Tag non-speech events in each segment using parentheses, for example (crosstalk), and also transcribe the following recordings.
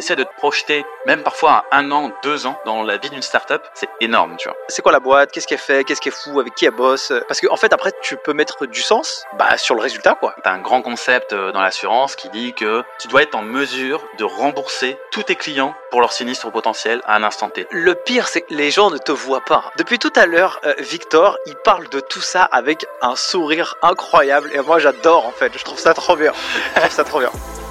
t'essaies de te projeter, même parfois à un an, deux ans, dans la vie d'une startup, c'est énorme, tu vois. C'est quoi la boîte? Qu'est-ce qu'elle fait? Qu'est-ce qu'elle fou Avec qui elle bosse? Parce qu'en en fait, après, tu peux mettre du sens bah, sur le résultat, quoi. T'as un grand concept euh, dans l'assurance qui dit que tu dois être en mesure de rembourser tous tes clients pour leur sinistre potentiel à un instant T. Le pire, c'est que les gens ne te voient pas. Depuis tout à l'heure, euh, Victor, il parle de tout ça avec un sourire incroyable. Et moi, j'adore, en fait. Je trouve ça trop bien. Je trouve ça trop bien.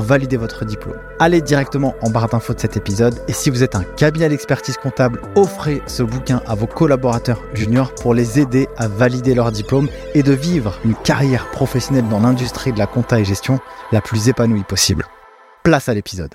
valider votre diplôme. Allez directement en barre d'infos de cet épisode et si vous êtes un cabinet d'expertise comptable, offrez ce bouquin à vos collaborateurs juniors pour les aider à valider leur diplôme et de vivre une carrière professionnelle dans l'industrie de la compta et gestion la plus épanouie possible. Place à l'épisode.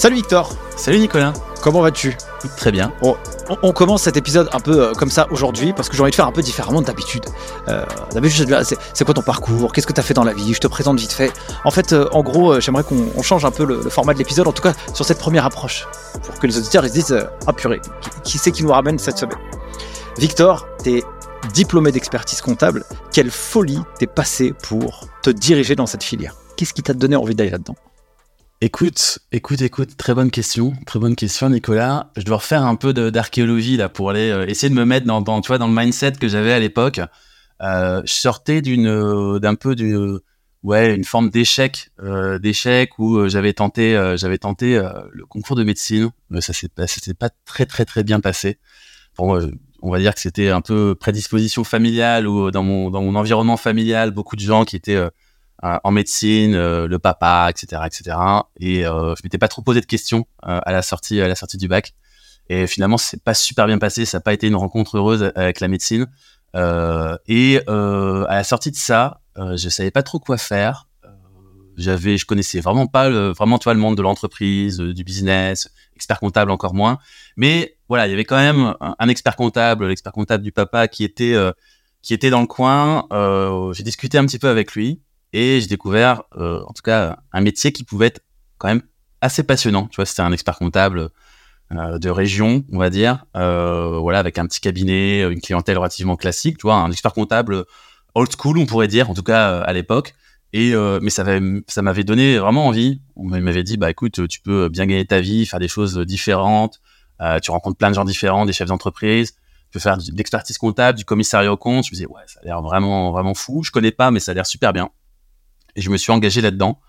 Salut Victor Salut Nicolas Comment vas-tu? Très bien. on, on commence cet épisode un peu euh, comme ça aujourd'hui parce que j'ai envie de faire un peu différemment d'habitude. Euh, d'habitude, c'est, c'est quoi ton parcours? Qu'est-ce que tu as fait dans la vie? Je te présente vite fait. En fait, euh, en gros, euh, j'aimerais qu'on on change un peu le, le format de l'épisode, en tout cas sur cette première approche, pour que les auditeurs ils se disent Ah purée, qui, qui c'est qui nous ramène cette semaine? Victor, t'es diplômé d'expertise comptable. Quelle folie t'es passé pour te diriger dans cette filière? Qu'est-ce qui t'a donné envie d'aller là-dedans? Écoute, écoute, écoute, très bonne question, très bonne question, Nicolas. Je dois refaire un peu d'archéologie là pour aller euh, essayer de me mettre dans, tu vois, dans le mindset que j'avais à l'époque. Euh, je sortais d'une, euh, d'un peu d'une, ouais, une forme d'échec, d'échec où j'avais tenté, j'avais tenté le concours de médecine, ça s'est ça s'est pas très très très bien passé. Bon, on va dire que c'était un peu prédisposition familiale ou dans mon dans mon environnement familial, beaucoup de gens qui étaient en médecine, euh, le papa, etc., etc. Et euh, je m'étais pas trop posé de questions euh, à la sortie, à la sortie du bac. Et finalement, c'est pas super bien passé. Ça n'a pas été une rencontre heureuse avec la médecine. Euh, et euh, à la sortie de ça, euh, je savais pas trop quoi faire. Euh, J'avais, je connaissais vraiment pas le, vraiment toi le monde de l'entreprise, euh, du business, expert comptable encore moins. Mais voilà, il y avait quand même un, un expert comptable, l'expert comptable du papa qui était euh, qui était dans le coin. Euh, j'ai discuté un petit peu avec lui et j'ai découvert, euh, en tout cas, un métier qui pouvait être quand même assez passionnant. Tu vois, c'était un expert comptable euh, de région, on va dire, euh, voilà, avec un petit cabinet, une clientèle relativement classique. Tu vois, un expert comptable old school, on pourrait dire, en tout cas euh, à l'époque. Et euh, mais ça m'avait ça m'avait donné vraiment envie. On m'avait dit, bah écoute, tu peux bien gagner ta vie, faire des choses différentes. Euh, tu rencontres plein de gens différents, des chefs d'entreprise. Tu peux faire de l'expertise comptable, du commissariat au compte. Je me disais, ouais, ça a l'air vraiment vraiment fou. Je connais pas, mais ça a l'air super bien. Et je me suis engagé là-dedans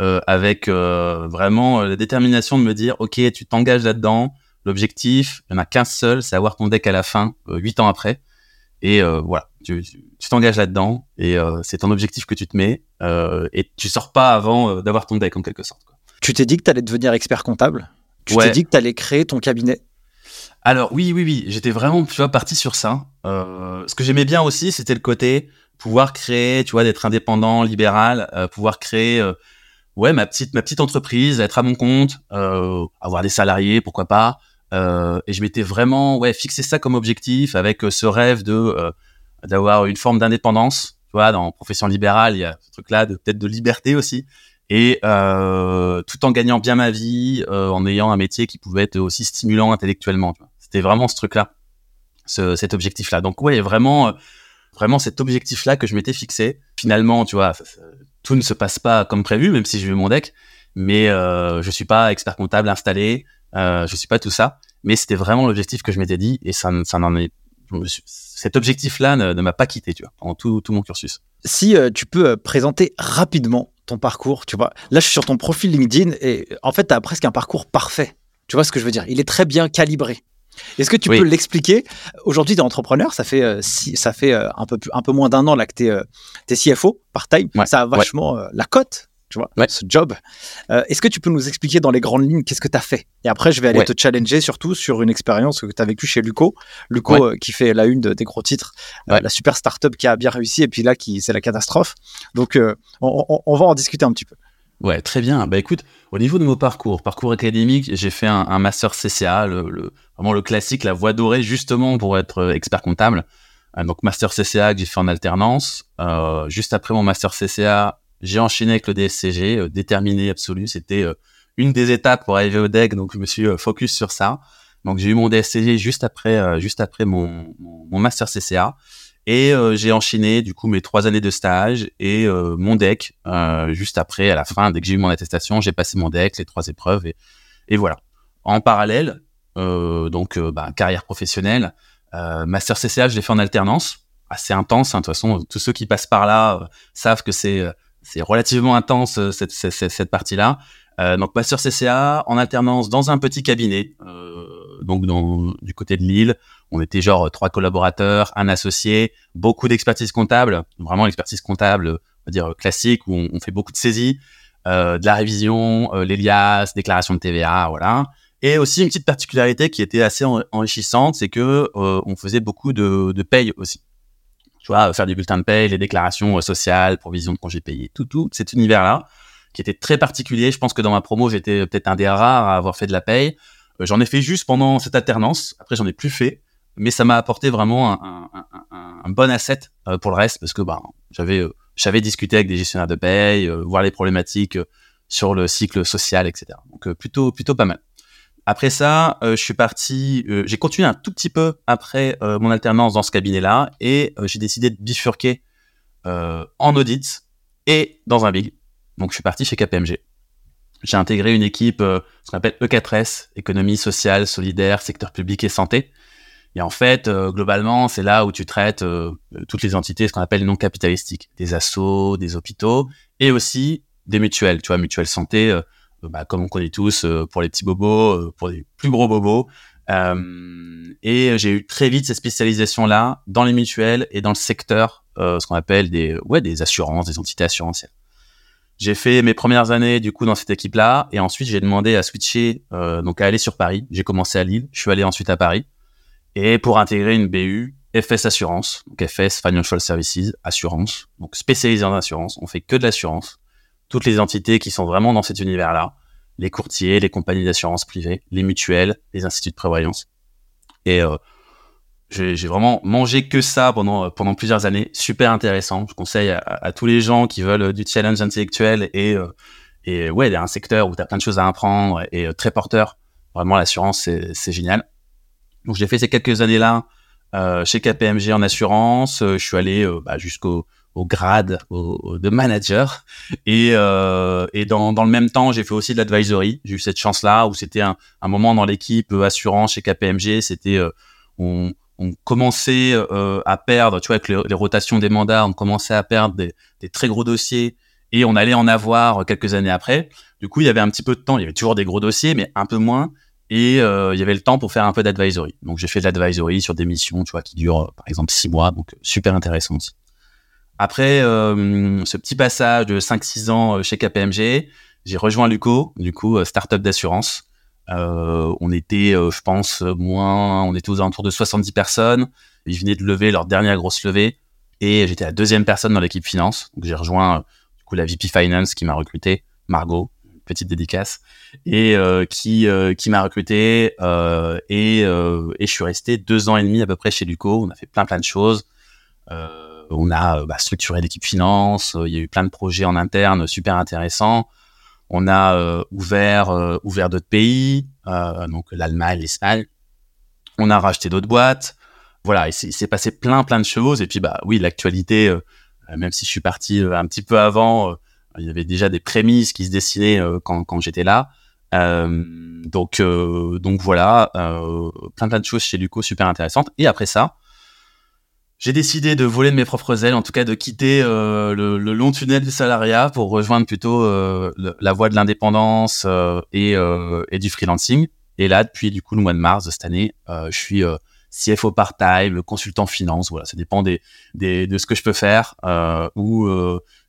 euh, avec euh, vraiment la détermination de me dire, ok, tu t'engages là-dedans. L'objectif, il n'y en a qu'un seul, c'est avoir ton deck à la fin, euh, huit ans après. Et euh, voilà, tu tu- tu t'engages là-dedans et euh, c'est ton objectif que tu te mets euh, et tu sors pas avant euh, d'avoir ton deck en quelque sorte. quoi. Tu t'es dit que t'allais devenir expert comptable? Tu Ouais. t'es dit que t'allais créer ton cabinet? Alors oui, oui, oui, j'étais vraiment, tu vois, parti sur ça. Euh, ce que j'aimais bien aussi, c'était le côté pouvoir créer, tu vois, d'être indépendant, libéral, euh, pouvoir créer, euh, ouais, ma petite, ma petite entreprise, être à mon compte, euh, avoir des salariés, pourquoi pas. Et je m'étais vraiment, ouais, fixé ça comme objectif avec ce rêve de d'avoir une forme d'indépendance. Tu vois, dans profession libérale, il y a ce truc-là de peut-être de liberté aussi. Et tout en gagnant bien ma vie, en ayant un métier qui pouvait être aussi stimulant intellectuellement. C'était vraiment ce truc-là, ce, cet objectif-là. Donc ouais, vraiment, vraiment cet objectif-là que je m'étais fixé. Finalement, tu vois, tout ne se passe pas comme prévu, même si j'ai eu mon deck. Mais euh, je suis pas expert comptable installé, euh, je suis pas tout ça. Mais c'était vraiment l'objectif que je m'étais dit, et ça, ça n'en est. cet objectif-là ne, m'a pas quitté, tu vois, pendant tout, tout mon cursus. Si euh, tu peux euh, présenter rapidement ton parcours, tu vois. Là, je suis sur ton profil LinkedIn et en fait, tu as presque un parcours parfait. Tu vois ce que je veux dire? Il est très bien calibré. Est-ce que tu Oui. peux l'expliquer? Aujourd'hui, tu es entrepreneur, ça fait, euh, si- ça fait euh, un, peu plus, un peu moins d'un an là, que tu es, CFO part-time. Ouais, Ça a vachement euh, la cote, tu vois, Ouais. ce job. Euh, Est-ce que tu peux nous expliquer dans les grandes lignes qu'est-ce que tu as fait? Et après, je vais aller te challenger surtout sur une expérience que tu as vécue chez Luco. Luco euh, qui fait la une de- des gros titres, euh, la super startup qui a bien réussi et puis là, qui c'est la catastrophe. Donc, euh, on, on- on va en discuter un petit peu. Ouais, très bien. Bah écoute, au niveau de mon parcours, parcours académique, j'ai fait un, master CCA, le, vraiment le classique, la voie dorée, justement pour être euh, expert comptable. Euh, donc master CCA que j'ai fait en alternance. Euh, juste après mon master CCA, j'ai enchaîné avec le DSCG, déterminé absolu. C'était une des étapes pour arriver au DEC, donc je me suis focus sur ça. Donc j'ai eu mon DSCG juste après, juste après mon, mon master CCA. Et euh, j'ai enchaîné du coup mes trois années de stage et euh, mon deck euh, juste après, à la fin, dès que j'ai eu mon attestation, j'ai passé mon deck, les trois épreuves et, et voilà. En parallèle, donc bah, carrière professionnelle, master CCA, je l'ai fait en alternance, assez intense. Hein, de toute façon, tous ceux qui passent par là savent que c'est c'est relativement intense cette, cette, cette partie-là. donc master CCA en alternance dans un petit cabinet, donc dans, du côté de Lille. On était genre trois collaborateurs, un associé, beaucoup d'expertise comptable, vraiment l'expertise comptable, on va dire classique, où on, fait beaucoup de saisies, euh, de la révision, euh, l'ELIAS, déclaration de TVA, voilà. Et aussi une petite particularité qui était assez enrichissante, c'est que euh, on faisait beaucoup de, de paye aussi. Tu vois, faire du bulletin de paye, les déclarations sociales, provision de congés payés, tout, tout cet univers-là, qui était très particulier. Je pense que dans ma promo, j'étais peut-être un des rares à avoir fait de la paye. j'en ai fait juste pendant cette alternance. Après, j'en ai plus fait mais ça m'a apporté vraiment un, bon asset euh, pour le reste parce que bah, j'avais euh, j'avais discuté avec des gestionnaires de paye, euh, voir les problématiques sur le cycle social, etc. Donc plutôt plutôt pas mal. Après ça, je suis parti, j'ai continué un tout petit peu après mon alternance dans ce cabinet-là et j'ai décidé de bifurquer en audit et dans un big. Donc je suis parti chez KPMG. J'ai intégré une équipe, ce qu'on appelle E4S, économie sociale, solidaire, secteur public et santé. Et en fait, euh, globalement, c'est là où tu traites euh, toutes les entités, ce qu'on appelle non capitalistiques, des assos, des hôpitaux, et aussi des mutuelles, tu vois, mutuelles santé, euh, bah, comme on connaît tous, pour les petits bobos, pour les plus gros bobos. et j'ai eu très vite cette spécialisation-là dans les mutuelles et dans le secteur, ce qu'on appelle des, ouais, des assurances, des entités assurantielles. J'ai fait mes premières années du coup dans cette équipe-là, et ensuite j'ai demandé à switcher, donc à aller sur Paris. J'ai commencé à Lille, je suis allé ensuite à Paris et pour intégrer une BU FS Assurance, donc FS Financial Services Assurance, donc spécialisé en assurance, on fait que de l'assurance. Toutes les entités qui sont vraiment dans cet univers-là, les courtiers, les compagnies d'assurance privées, les mutuelles, les instituts de prévoyance. Et euh, j'ai vraiment mangé que ça pendant euh, pendant plusieurs années, super intéressant. Je conseille à, tous les gens qui veulent du challenge intellectuel et euh, et ouais, un secteur où tu as plein de choses à apprendre et très porteur. Vraiment, l'assurance, c'est génial. Donc j'ai fait ces quelques années-là euh, chez KPMG en assurance. Euh, je suis allé euh, bah, jusqu'au au grade de manager. Et, dans, le même temps j'ai fait aussi de l'advisory. J'ai eu cette chance là où c'était un, moment dans l'équipe assurance chez KPMG c'était on, commençait à perdre tu vois avec les, rotations des mandats on commençait à perdre des, très gros dossiers et on allait en avoir quelques années après. Du coup il y avait un petit peu de temps. Il y avait toujours des gros dossiers mais un peu moins et euh, il y avait le temps pour faire un peu d'advisory. Donc j'ai fait de l'advisory sur des missions, tu vois, qui durent euh, par exemple six mois, donc euh, super intéressant aussi. Après ce petit passage de 5-6 ans chez KPMG, j'ai rejoint Luco, du coup startup d'assurance. on était, je pense, moins, on était aux alentours de 70 personnes. Ils venaient de lever leur dernière grosse levée et j'étais la deuxième personne dans l'équipe finance. Donc j'ai rejoint du coup la VP Finance qui m'a recruté, Margot, petite dédicace, et euh, qui euh, qui m'a recruté euh, et, et je suis resté deux ans et demi à peu près chez Luco. On a fait plein plein de choses. on a bah, structuré l'équipe finance. Il y a eu plein de projets en interne super intéressants. On a ouvert ouvert d'autres pays, donc l'Allemagne, l'Espagne. On a racheté d'autres boîtes. Voilà, il s'est passé plein plein de choses. Et puis bah oui, l'actualité, même si je suis parti un petit peu avant il y avait déjà des prémices qui se dessinaient euh, quand, quand j'étais là. Euh, donc, euh, donc voilà, plein plein de choses chez Luco super intéressantes. Et après ça, j'ai décidé de voler de mes propres ailes, en tout cas de quitter le, long tunnel du salariat pour rejoindre plutôt la voie de l'indépendance et, et, du freelancing. Et là, depuis du coup le mois de mars de cette année, je suis CFO part-time, consultant finance. Voilà, ça dépend des, de ce que je peux faire. ou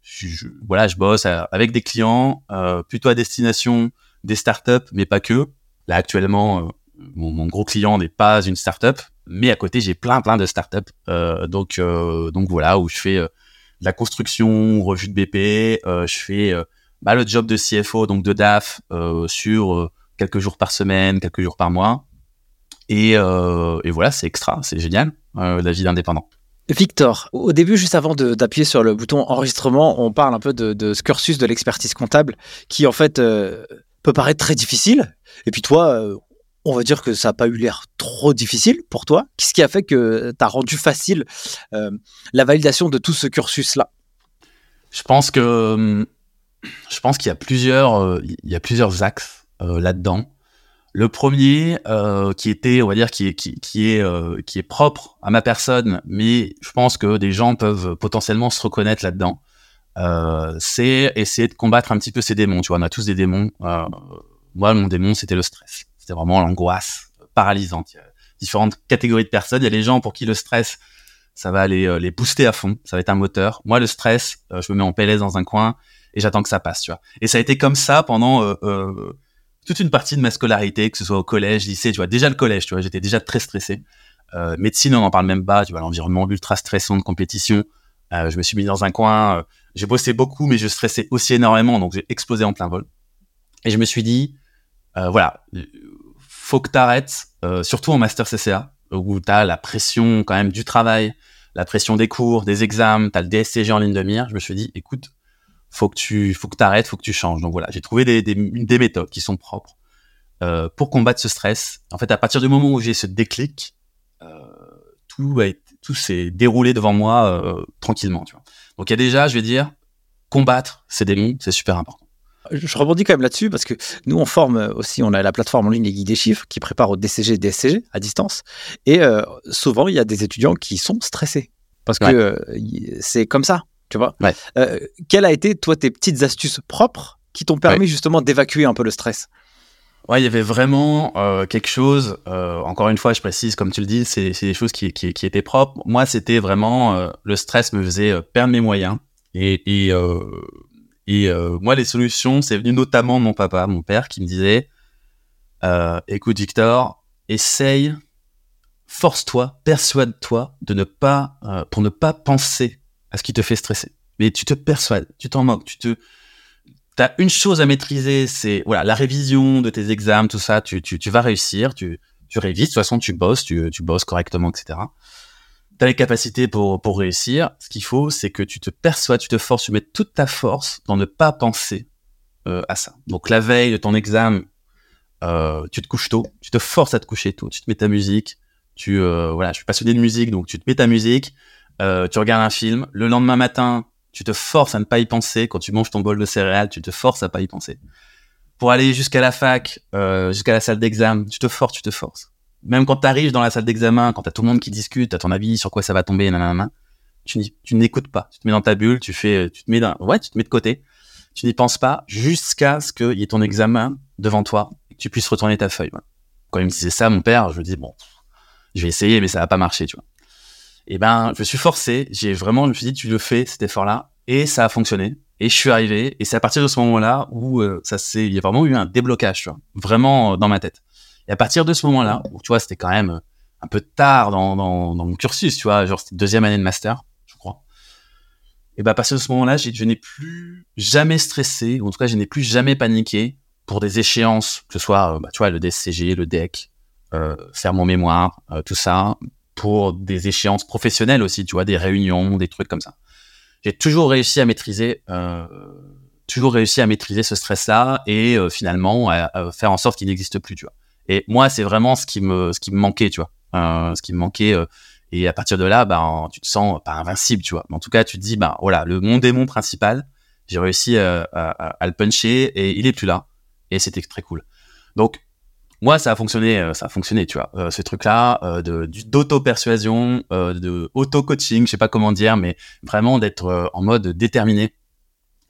je, voilà, je bosse avec des clients euh, plutôt à destination des startups, mais pas que. Là actuellement, euh, mon, gros client n'est pas une startup, mais à côté j'ai plein plein de startups. Euh, donc euh, donc voilà où je fais euh, la construction, revue de BP, je fais bah, le job de CFO, donc de DAF, sur quelques jours par semaine, quelques jours par mois. Et, et voilà, c'est extra, c'est génial, la vie d'indépendant. Victor, au début, juste avant d'appuyer sur le bouton enregistrement, on parle un peu de, ce cursus de l'expertise comptable qui, en fait, euh, peut paraître très difficile. Et puis toi, euh, on va dire que ça n'a pas eu l'air trop difficile pour toi. Qu'est-ce qui a fait que tu as rendu facile euh, la validation de tout ce cursus-là? Je pense que hum, je pense qu'il y y a plusieurs axes là-dedans. Le premier, euh, qui était, on va dire, qui est, qui, est, euh, qui est propre à ma personne, mais je pense que des gens peuvent potentiellement se reconnaître là-dedans, euh, c'est essayer de combattre un petit peu ces démons. Tu vois, on a tous des démons. Moi, mon démon, c'était le stress. C'était vraiment l'angoisse paralysante. Il y a différentes catégories de personnes. Il y a les gens pour qui le stress, ça va les, les booster à fond. Ça va être un moteur. Moi, le stress, je me mets en PLS dans un coin et j'attends que ça passe. Tu vois. Et ça a été comme ça pendant toute une partie de ma scolarité, que ce soit au collège, lycée, tu vois, déjà le collège, tu vois, j'étais déjà très stressé. Euh, médecine, on n'en parle même pas, tu vois, l'environnement ultra stressant de compétition. Euh, je me suis mis dans un coin, euh, j'ai bossé beaucoup, mais je stressais aussi énormément, donc j'ai explosé en plein vol. Et je me suis dit, voilà, faut que t'arrêtes, euh, surtout en master CCA, où t'as la pression quand même du travail, la pression des cours, des examens, t'as le DSCG en ligne de mire. Je me suis dit, écoute, faut que tu faut que t'arrêtes, faut que tu changes. Donc voilà, j'ai trouvé des, des, des, méthodes qui sont propres euh, pour combattre ce stress. En fait, à partir du moment où j'ai ce déclic, euh, tout a tout s'est déroulé devant moi euh, tranquillement. Tu vois. Donc il y a déjà, je vais dire, combattre ces démons, c'est super important. Je rebondis quand même là-dessus parce que nous, on forme aussi, on a la plateforme en ligne Les Guides des Chiffres qui prépare au DCG et DSCG à distance. Et euh, souvent, il y a des étudiants qui sont stressés parce ouais. que euh, c'est comme ça tu vois. Ouais. Euh, quelles a été, toi, tes petites astuces propres qui t'ont permis ouais. justement d'évacuer un peu le stress? Ouais, il y avait vraiment euh, quelque chose, euh, encore une fois, je précise, comme tu le dis, c'est des choses qui, qui, qui, étaient propres. Moi, c'était vraiment, euh, le stress me faisait perdre mes moyens. Et, et, euh, et moi, les solutions, c'est venu notamment de mon papa, mon père, qui me disait, écoute Victor, essaye, force-toi, persuade-toi de ne pas, pour ne pas penser à ce qui te fait stresser. Mais tu te persuades, tu t'en moques, tu te, t'as une chose à maîtriser, c'est voilà la révision de tes examens, tout ça. Tu, tu, tu vas réussir, tu, tu révises. De toute façon, tu bosses, tu, tu bosses correctement, etc. T'as les capacités pour pour réussir. Ce qu'il faut, c'est que tu te persuades, tu te forces, tu mets toute ta force dans ne pas penser euh, à ça. Donc la veille de ton examen, euh, tu te couches tôt, tu te forces à te coucher tôt, tu te mets ta musique. Tu euh, voilà, je suis passionné de musique, donc tu te mets ta musique euh, tu regardes un film, le lendemain matin, tu te forces à ne pas y penser. Quand tu manges ton bol de céréales, tu te forces à pas y penser. Pour aller jusqu'à la fac, euh, jusqu'à la salle d'examen, tu te forces, tu te forces. Même quand tu arrives dans la salle d'examen, quand t'as tout le monde qui discute, t'as ton avis sur quoi ça va tomber, nanana, tu, tu n'écoutes pas. Tu te mets dans ta bulle, tu fais, tu te mets dans, ouais, tu te mets de côté. Tu n'y penses pas jusqu'à ce qu'il y ait ton examen devant toi et que tu puisses retourner ta feuille. Quand il me disait ça, mon père, je me dis bon, je vais essayer, mais ça va pas marcher, tu vois et ben je me suis forcé, j'ai vraiment, je me suis dit tu le fais cet effort-là, et ça a fonctionné. Et je suis arrivé, et c'est à partir de ce moment-là où euh, ça s'est, il y a vraiment eu un déblocage, tu vois, vraiment euh, dans ma tête. Et à partir de ce moment-là, où tu vois, c'était quand même euh, un peu tard dans, dans, dans mon cursus, tu vois, genre c'était deuxième année de master, je crois. Et ben à partir de ce moment-là, je n'ai plus jamais stressé, ou en tout cas, je n'ai plus jamais paniqué pour des échéances, que ce soit, bah, tu vois, le DSCG, le DEC, euh, faire mon mémoire, euh, tout ça, pour des échéances professionnelles aussi, tu vois, des réunions, des trucs comme ça. J'ai toujours réussi à maîtriser, euh, toujours réussi à maîtriser ce stress-là et euh, finalement à, faire en sorte qu'il n'existe plus, tu vois. Et moi, c'est vraiment ce qui me, ce qui me manquait, tu vois, euh, ce qui me manquait. Euh, et à partir de là, ben, tu te sens pas invincible, tu vois. Mais en tout cas, tu te dis, ben voilà, le mon démon principal, j'ai réussi à, à, à, le puncher et il est plus là. Et c'était très cool. Donc moi ça a fonctionné euh, ça a fonctionné tu vois. Euh, ce truc là euh, de d'auto persuasion euh, de auto coaching je sais pas comment dire mais vraiment d'être euh, en mode déterminé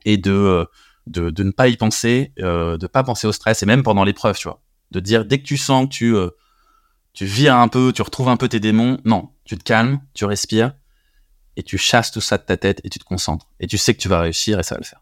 et de, euh, de de ne pas y penser de pas penser au stress et même pendant l'épreuve tu vois. De dire dès que tu sens que tu tu vires un peu tu retrouves un peu tes démons non tu te calmes tu respires et tu chasses tout ça de ta tête et tu te concentres. Et tu sais que tu vas réussir et ça va le faire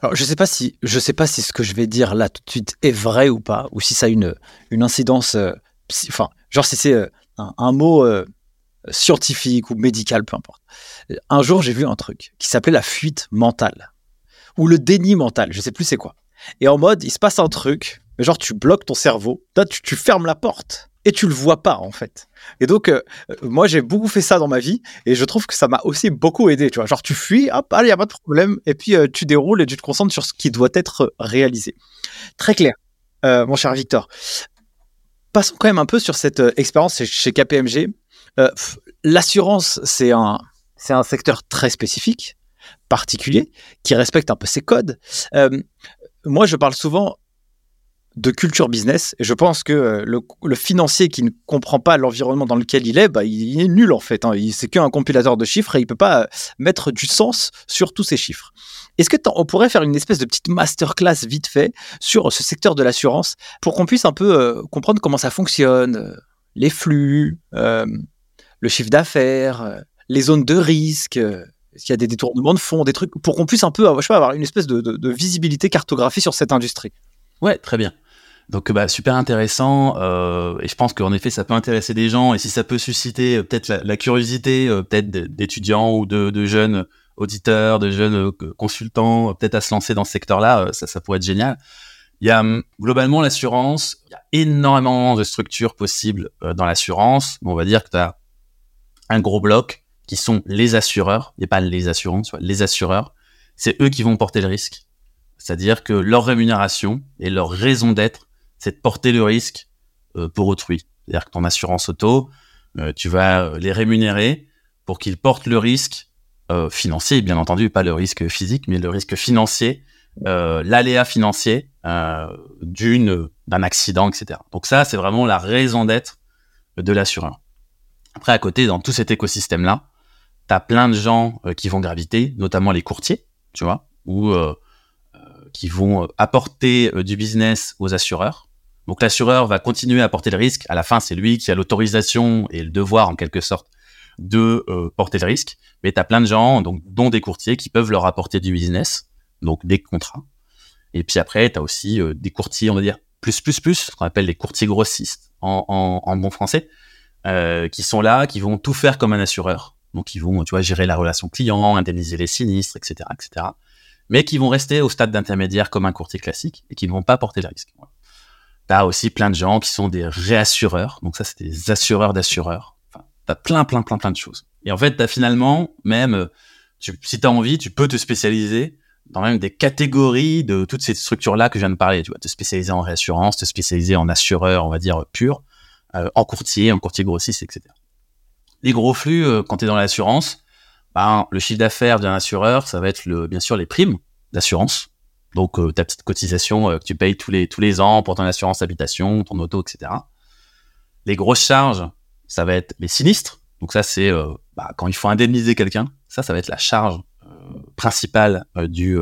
alors, je sais pas si sais pas si ce que je vais dire là tout de suite est vrai ou pas, ou si ça a une une incidence, euh, enfin, genre si c'est euh, un, mot euh, scientifique ou médical, peu importe. Un jour, j'ai vu un truc qui s'appelait la fuite mentale ou le déni mental. Je sais plus c'est quoi. Et en mode, il se passe un truc, genre tu bloques ton cerveau, tu, tu fermes la porte et tu le vois pas en fait. Et donc, euh, euh, moi j'ai beaucoup fait ça dans ma vie et je trouve que ça m'a aussi beaucoup aidé. Tu vois, genre tu fuis, hop, allez, y a pas de problème, et puis euh, tu déroules et tu te concentres sur ce qui doit être réalisé. Très clair, mon cher Victor. Passons quand même un peu sur cette expérience chez, KPMG. L'assurance, c'est un, c'est un secteur très spécifique, particulier, qui respecte un peu ses codes. Moi, je parle souvent de culture business et je pense que euh, le, financier qui ne comprend pas l'environnement dans lequel il est, bah, il est nul en fait. Hein. Il c'est qu'un compilateur de chiffres et il peut pas euh, mettre du sens sur tous ces chiffres. Est-ce que on pourrait faire une espèce de petite masterclass vite fait sur ce secteur de l'assurance pour qu'on puisse un peu euh, comprendre comment ça fonctionne, euh, les flux, euh, le chiffre d'affaires, euh, les zones de risque, euh, est-ce qu'il y a des détournements de fonds, des trucs, pour qu'on puisse un peu je sais pas, avoir une espèce de, visibilité cartographie sur cette industrie? Ouais, très bien. Donc bah, super intéressant euh, et je pense qu'en effet ça peut intéresser des gens et si ça peut susciter euh, peut-être la, curiosité euh, peut-être d'étudiants ou de, jeunes auditeurs, de jeunes euh, consultants peut-être à se lancer dans ce secteur-là, ça, pourrait être génial. Il y a hum, globalement l'assurance, il y a énormément de structures possibles dans l'assurance. On va dire que tu as un gros bloc qui sont les assureurs, et pas les assurances, les assureurs. C'est eux qui vont porter le risque. C'est-à-dire que leur rémunération et leur raison d'être, c'est de porter le risque euh, pour autrui. C'est-à-dire que ton assurance auto, euh, tu vas euh, les rémunérer pour qu'ils portent le risque financier, bien entendu, pas le risque physique, mais le risque financier, l'aléa financier d'une d'un accident, etc. Donc ça, c'est vraiment la raison d'être de l'assureur. Après, à côté, dans tout cet écosystème-là, tu as plein de gens qui vont graviter, notamment les courtiers, tu vois, ou qui vont apporter du business aux assureurs. Donc l'assureur va continuer à apporter le risque. À la fin, c'est lui qui a l'autorisation et le devoir, en quelque sorte, de euh, porter le risque. Mais tu plein de gens, donc, dont des courtiers, qui peuvent leur apporter du business, donc des contrats. Et puis après, tu as aussi euh, des courtiers, on va dire, plus, plus, plus, ce qu'on appelle les courtiers grossistes en, bon français, euh, qui sont là, qui vont tout faire comme un assureur. Donc ils vont, tu vois, gérer la relation client, indemniser les sinistres, etc., etc. Mais qui vont rester au stade d'intermédiaire comme un courtier classique et qui ne vont pas porter le risque. T'as aussi plein de gens qui sont des réassureurs. Donc ça, c'est des assureurs d'assureurs. T'as plein, plein, plein, plein de choses. Et en fait, t'as finalement, même, euh, tu, si t'as envie, tu peux te spécialiser dans même des catégories de toutes ces structures-là que je viens de parler. Tu vois, te spécialiser en réassurance, te spécialiser en assureur, on va dire, pur, euh, en courtier, en courtier grossiste, etc. Les gros flux, euh, quand tu es dans l'assurance, ben, le chiffre d'affaires d'un assureur, ça va être le, bien sûr les primes d'assurance. Donc euh, ta petite cotisation euh, que tu payes tous les, tous les ans pour ton assurance habitation, ton auto, etc. Les grosses charges, ça va être les sinistres. Donc ça, c'est euh, bah, quand il faut indemniser quelqu'un. Ça, ça va être la charge euh, principale du,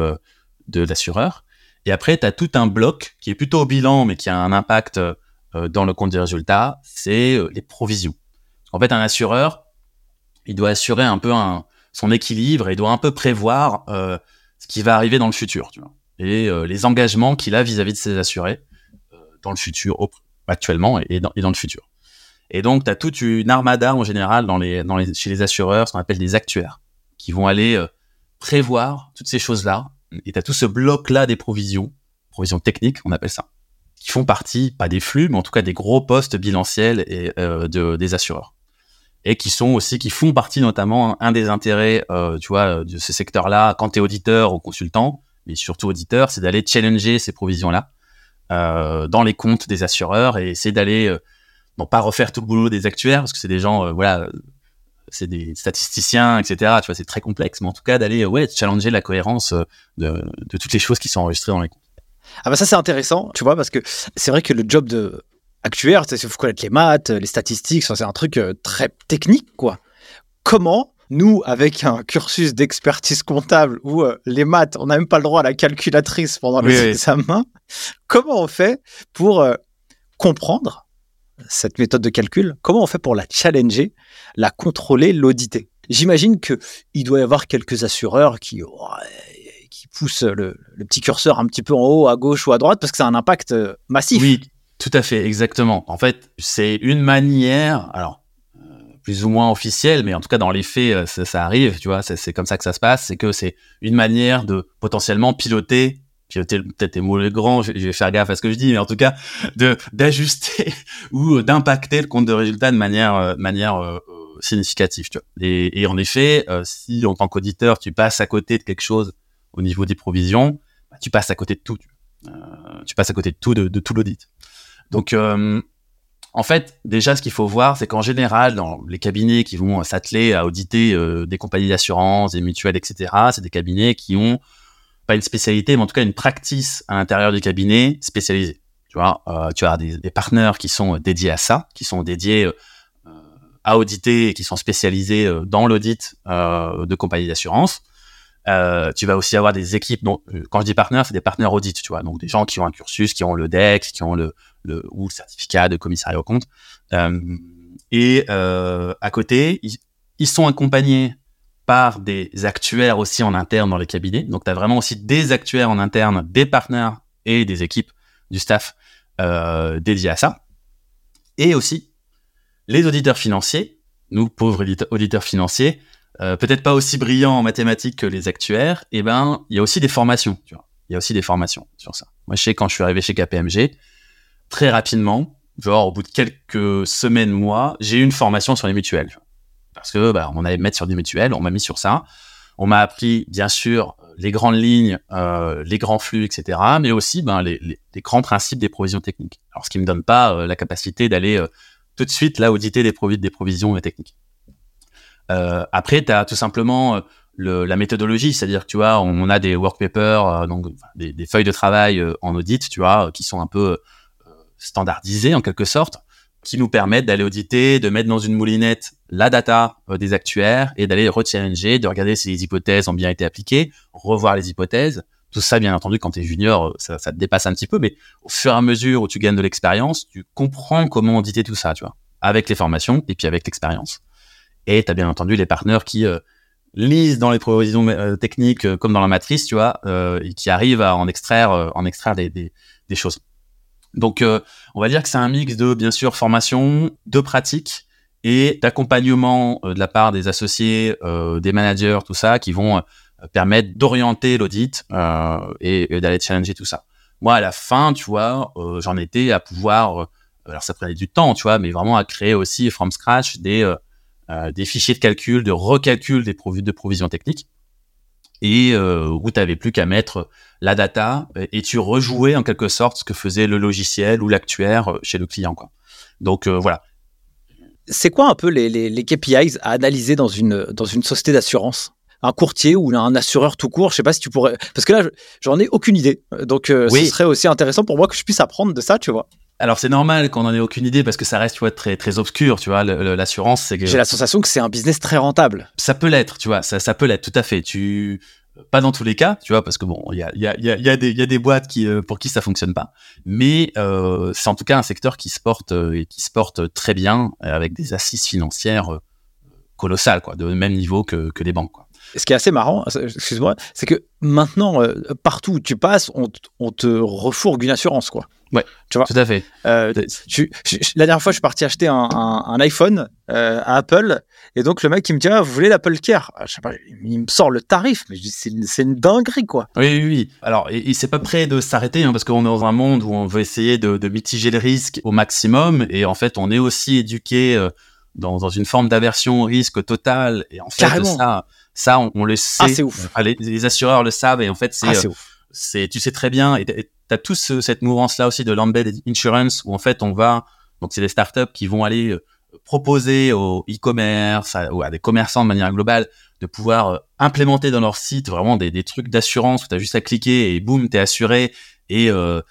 de l'assureur. Et après, tu as tout un bloc qui est plutôt au bilan, mais qui a un impact dans le compte des résultats, c'est les provisions. En fait, un assureur, il doit assurer un peu un, son équilibre et il doit un peu prévoir ce qui va arriver dans le futur, tu vois, et euh, les engagements qu'il a vis-à-vis de ses assurés euh, dans le futur, actuellement et dans, le futur. Et donc, tu as toute une armada en général dans les, dans les, chez les assureurs, ce qu'on appelle des actuaires, qui vont aller euh, prévoir toutes ces choses-là. Et tu as tout ce bloc-là des provisions, provisions techniques, on appelle ça, qui font partie, pas des flux, mais en tout cas des gros postes bilanciels et, euh, de, des assureurs. Et qui sont aussi, qui font partie notamment, un des intérêts, euh, tu vois, de ce secteur-là, quand tu es auditeur ou consultant, mais surtout auditeur, c'est d'aller challenger ces provisions-là euh, dans les comptes des assureurs et essayer d'aller, euh, non pas refaire tout le boulot des actuaires, parce que c'est des gens, euh, voilà, c'est des statisticiens, etc. Tu vois, c'est très complexe, mais en tout cas d'aller ouais challenger la cohérence de, de toutes les choses qui sont enregistrées dans les comptes. Ah bah ça c'est intéressant, tu vois, parce que c'est vrai que le job de actuaire, il faut connaître les maths, les statistiques, c'est un truc très technique, quoi. Comment nous, avec un cursus d'expertise comptable où les maths, on n'a même pas le droit à la calculatrice pendant les examens, (laughs) comment on fait pour comprendre cette méthode de calcul, comment on fait pour la challenger, la contrôler, l'auditer? J'imagine qu'il doit y avoir quelques assureurs qui, qui poussent le, petit curseur un petit peu en haut, à gauche ou à droite, parce que ça a un impact euh, massif. Oui, tout à fait, exactement. En fait, c'est une manière, alors euh, plus ou moins officielle, mais en tout cas dans les faits, euh, ça, arrive, tu vois, c'est comme ça que ça se passe, c'est que c'est une manière de potentiellement piloter piloter peut-être des mots grands, je, vais faire gaffe à ce que je dis, mais en tout cas de d'ajuster (laughs) ou d'impacter le compte de résultat de manière euh, manière euh, significative. Tu vois. Et, et, en effet, euh, si en tant qu'auditeur tu passes à côté de quelque chose au niveau des provisions, bah, tu passes à côté de tout. Tu, tu passes à côté de tout de, de tout l'audit. Donc en fait, déjà, ce qu'il faut voir, c'est qu'en général, dans les cabinets qui vont s'atteler à auditer des compagnies d'assurance, des mutuelles, etc., c'est des cabinets qui ont pas une spécialité, mais en tout cas une practice à l'intérieur du cabinet spécialisée. Tu vois, euh, tu as des, partenaires qui sont dédiés à ça, qui sont dédiés euh, à auditer et qui sont spécialisés euh, dans l'audit de compagnies d'assurance. tu vas aussi avoir des équipes. Quand je dis partenaires, c'est des partenaires audit, tu vois. Donc des gens qui ont un cursus, qui ont le DEX, qui ont le, ou certificat de commissariat au compte. et à côté, ils, sont accompagnés par des actuaires aussi en interne dans les cabinets. Donc, tu as vraiment aussi des actuaires en interne, des partenaires et des équipes du staff euh, dédiés à ça. Et aussi les auditeurs financiers, nous pauvres auditeurs financiers, euh, peut-être pas aussi brillants en mathématiques que les actuaires, eh ben il y a aussi des formations. Il y a aussi des formations sur ça. Moi, je sais quand je suis arrivé chez KPMG, très rapidement, genre au bout de quelques semaines, mois, j'ai eu une formation sur les mutuelles parce que bah, on allait mettre sur des mutuelles, on m'a mis sur ça. On m'a appris, bien sûr, les grandes lignes, euh, les grands flux, etc., mais aussi ben, les, grands principes des provisions techniques. Alors, ce qui me donne pas euh, la capacité d'aller euh, tout de suite là auditer des, provis des provisions techniques. Après, tu as tout simplement le, la méthodologie, c'est-à-dire que tu vois, on, a des work papers, donc des, feuilles de travail en audit, tu vois, qui sont un peu standardisées en quelque sorte qui nous permettent d'aller auditer, de mettre dans une moulinette la data euh, des actuaires et d'aller rechallenger, de regarder si les hypothèses ont bien été appliquées, revoir les hypothèses. Tout ça, bien entendu, quand tu es junior, euh, ça, te dépasse un petit peu, mais au fur et à mesure où tu gagnes de l'expérience, tu comprends comment auditer tout ça, tu vois, avec les formations et puis avec l'expérience. Et tu as bien entendu les partenaires qui euh, lisent dans les provisions techniques comme dans la matrice, tu vois, et qui arrivent à en extraire, en extraire des, des choses. Donc, euh, on va dire que c'est un mix de, bien sûr, formation, de pratique et d'accompagnement euh, de la part des associés, euh, des managers, tout ça, qui vont permettre d'orienter l'audit et, d'aller challenger tout ça. Moi, à la fin, tu vois, j'en étais à pouvoir, alors ça prenait du temps, tu vois, mais vraiment à créer aussi from scratch des, fichiers de calcul, de recalcul des de provisions techniques et euh, où tu n'avais plus qu'à mettre la data et tu rejouais en quelque sorte ce que faisait le logiciel ou l'actuaire euh, chez le client. Quoi. Donc euh, voilà. C'est quoi un peu les, les, les, KPIs à analyser dans une, dans une société d'assurance? Un courtier ou un assureur tout court, je sais pas si tu pourrais. Parce que là, j'en ai aucune idée. Donc, ce serait aussi intéressant pour moi que je puisse apprendre de ça, tu vois. Alors c'est normal qu'on en ait aucune idée parce que ça reste tu vois très très obscur tu vois. L'assurance c'est j'ai la sensation que c'est un business très rentable. Ça peut l'être tu vois. Ça, ça peut l'être tout à fait. Tu pas dans tous les cas tu vois parce que bon il y a, y, a, y, a des, y a des boîtes qui euh, pour qui ça fonctionne pas. Mais euh, c'est en tout cas un secteur qui se porte euh, et qui se porte très bien avec des assises financières euh, colossales quoi de même niveau que, que les banques quoi ce qui est assez marrant, excuse-moi, c'est que maintenant, partout où tu passes, on, on te refourgue une assurance, quoi. Ouais, tu vois? Tout à fait. Euh, la dernière fois, je suis parti acheter un, un, un iPhone euh, à Apple, et donc le mec il me dit ah, vous voulez l'Apple Care? Ah, je sais pas, Il me sort le tarif, mais c'est une, une, dinguerie quoi. Oui, oui, oui. Alors, il, s'est pas prêt de s'arrêter hein, parce qu'on est dans un monde où on veut essayer de, de, mitiger le risque au maximum, et en fait, on est aussi éduqué euh, dans, dans, une forme d'aversion au risque total, et en fait, Carrément. ça, ça on, on le sait. Ah, c'est ouf. les, les, assureurs le savent, et en fait, c'est. Ah, c'est ouf c'est tu sais très bien et tu as tous cette mouvance là aussi de l'embedded insurance où en fait on va donc c'est des startups qui vont aller euh, proposer au e-commerce, à, ou à des commerçants de manière globale, de pouvoir euh, implémenter dans leur site vraiment des, des trucs d'assurance où tu as juste à cliquer et boum, tu es assuré. Et euh,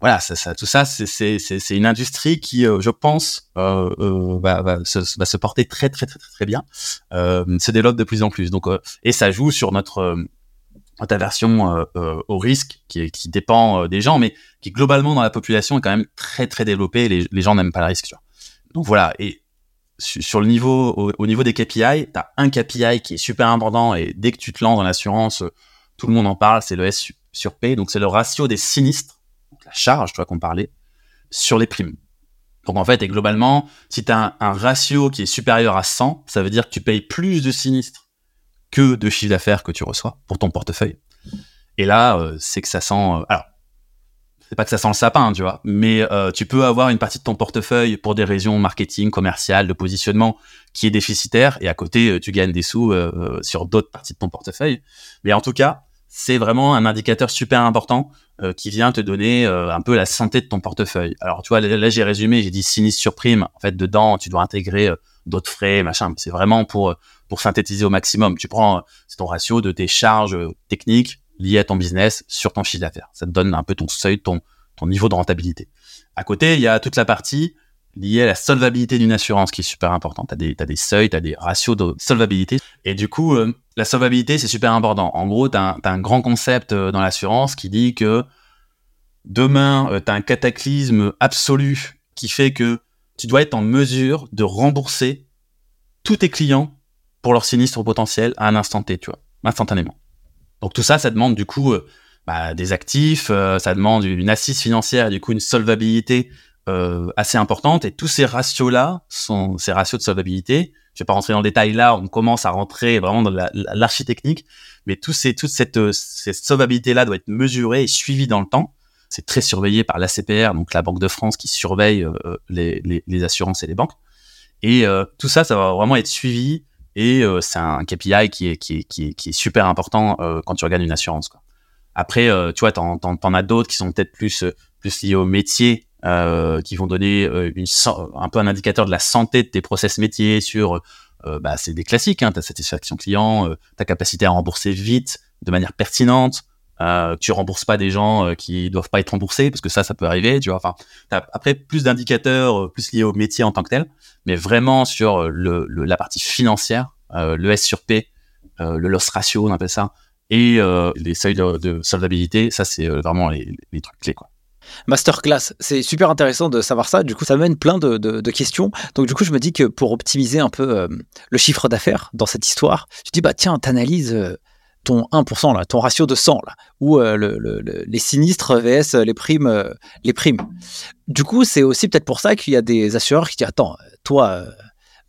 voilà, ça, ça, tout ça, c'est une industrie qui, euh, je pense, euh, euh, va, se, se, porter très, très, très, très, bien, se développe de plus en plus. Donc, et ça joue sur notre, aversion au risque qui, qui dépend des gens, mais qui globalement dans la population est quand même très, très développée. Les, les gens n'aiment pas le risque. Tu vois. Donc voilà, et sur le niveau, au, niveau des KPI, tu as un KPI qui est super important et dès que tu te lances dans l'assurance, tout le monde en parle, c'est le S sur P, donc c'est le ratio des sinistres, la charge, tu vois qu'on parlait, sur les primes. Donc en fait, et globalement, si tu as un, ratio qui est supérieur à 100, ça veut dire que tu payes plus de sinistres que de chiffre d'affaires que tu reçois pour ton portefeuille. Et là, euh, c'est que ça sent... Euh, alors, c'est pas que ça sent le sapin, tu vois, mais euh, tu peux avoir une partie de ton portefeuille pour des raisons marketing, commerciales, de positionnement qui est déficitaire, et à côté, tu gagnes des sous sur d'autres parties de ton portefeuille. Mais en tout cas, c'est vraiment un indicateur super important euh, qui vient te donner euh, un peu la santé de ton portefeuille. Alors, tu vois, là, j'ai résumé, j'ai dit sinistre sur prime. En fait, dedans, tu dois intégrer euh, d'autres frais, machin. C'est vraiment pour, pour synthétiser au maximum. Tu prends ton ratio de tes charges techniques liées à ton business sur ton chiffre d'affaires. Ça te donne un peu ton seuil, ton, ton niveau de rentabilité. À côté, il y a toute la partie lié à la solvabilité d'une assurance qui est super importante. Tu as des, des seuils, tu as des ratios de solvabilité. Et du coup, euh, la solvabilité, c'est super important. En gros, tu as, un grand concept euh, dans l'assurance qui dit que demain, euh, tu as un cataclysme absolu qui fait que tu dois être en mesure de rembourser tous tes clients pour leur sinistre potentiel à un instant T, tu vois, instantanément. Donc tout ça, ça demande du coup bah, des actifs, ça demande une assise financière, du coup une solvabilité euh, assez importante. Et tous ces ratios là sont ces ratios de solvabilité. Je vais pas rentrer dans le détail là on commence à rentrer vraiment dans l'architecnique mais tous ces, toute cette, euh, cette solvabilité là doit être mesurée et suivie dans le temps. C'est très surveillé par l'ACPR donc la Banque de France qui surveille euh, les, les, assurances et les banques. Et tout ça ça va vraiment être suivi. Et c'est un KPI qui est, qui est, qui est, super important quand tu regardes une assurance quoi. après tu vois t'en, t'en as d'autres qui sont peut-être plus plus liés au métier euh, qui vont donner euh, une, un peu un indicateur de la santé de tes process métiers sur, euh, bah, c'est des classiques, hein, ta satisfaction client, ta capacité à rembourser vite, de manière pertinente, euh, tu rembourses pas des gens qui doivent pas être remboursés parce que ça ça peut arriver tu vois. Enfin après plus d'indicateurs plus liés au métier en tant que tel mais vraiment sur le, la partie financière le S sur P le loss ratio on appelle ça et les seuils de, de solvabilité ça c'est vraiment les, les, trucs clés quoi Masterclass, c'est super intéressant de savoir ça. Du coup, ça mène plein de, questions. Donc, du coup, je me dis que pour optimiser un peu euh, le chiffre d'affaires dans cette histoire, je dis bah tiens, t'analyses euh, ton 1%, là, ton ratio de 100, là, ou euh, le, le, les sinistres vs les primes, les primes. Du coup, c'est aussi peut-être pour ça qu'il y a des assureurs qui disent attends, toi euh,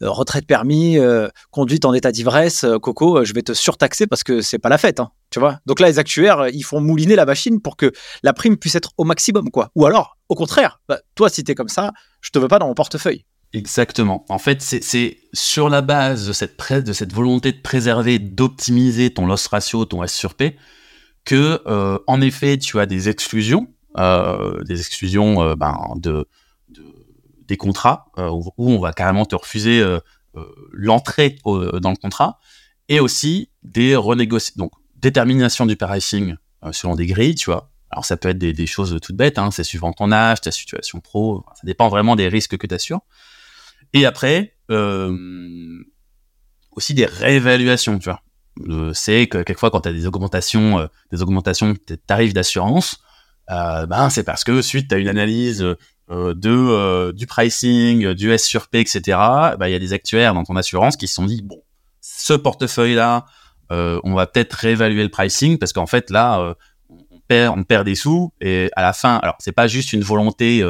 retraite permis, euh, conduite en état d'ivresse, euh, Coco, je vais te surtaxer parce que c'est pas la fête, hein, tu. Donc là, les actuaires, ils font mouliner la machine pour que la prime puisse être au maximum, quoi. Ou alors, au contraire, bah, toi, si t'es comme ça, je te veux pas dans mon portefeuille. Exactement. En fait, c'est sur la base de cette, de cette volonté de préserver, d'optimiser ton loss ratio, ton S sur P, que, en effet, tu as des exclusions, des exclusions ben, de, des contrats euh, où on va carrément te refuser euh, euh, l'entrée dans le contrat, et aussi des renégociations, donc détermination du pricing selon des grilles, tu vois. Alors ça peut être des, choses toutes bêtes, hein, c'est suivant ton âge, ta situation pro, ça dépend vraiment des risques que tu assures. Et après, aussi des réévaluations, tu vois. c'est que quelquefois quand tu as des augmentations, des augmentations de tarifs d'assurance, ben c'est parce que suite à une analyse de euh, du pricing, du S sur P, etc. Bah, il y a des actuaires dans ton assurance qui se sont dit bon, ce portefeuille là, euh, on va peut-être réévaluer le pricing parce qu'en fait là, on perd on perd des sous et à la fin, alors c'est pas juste une volonté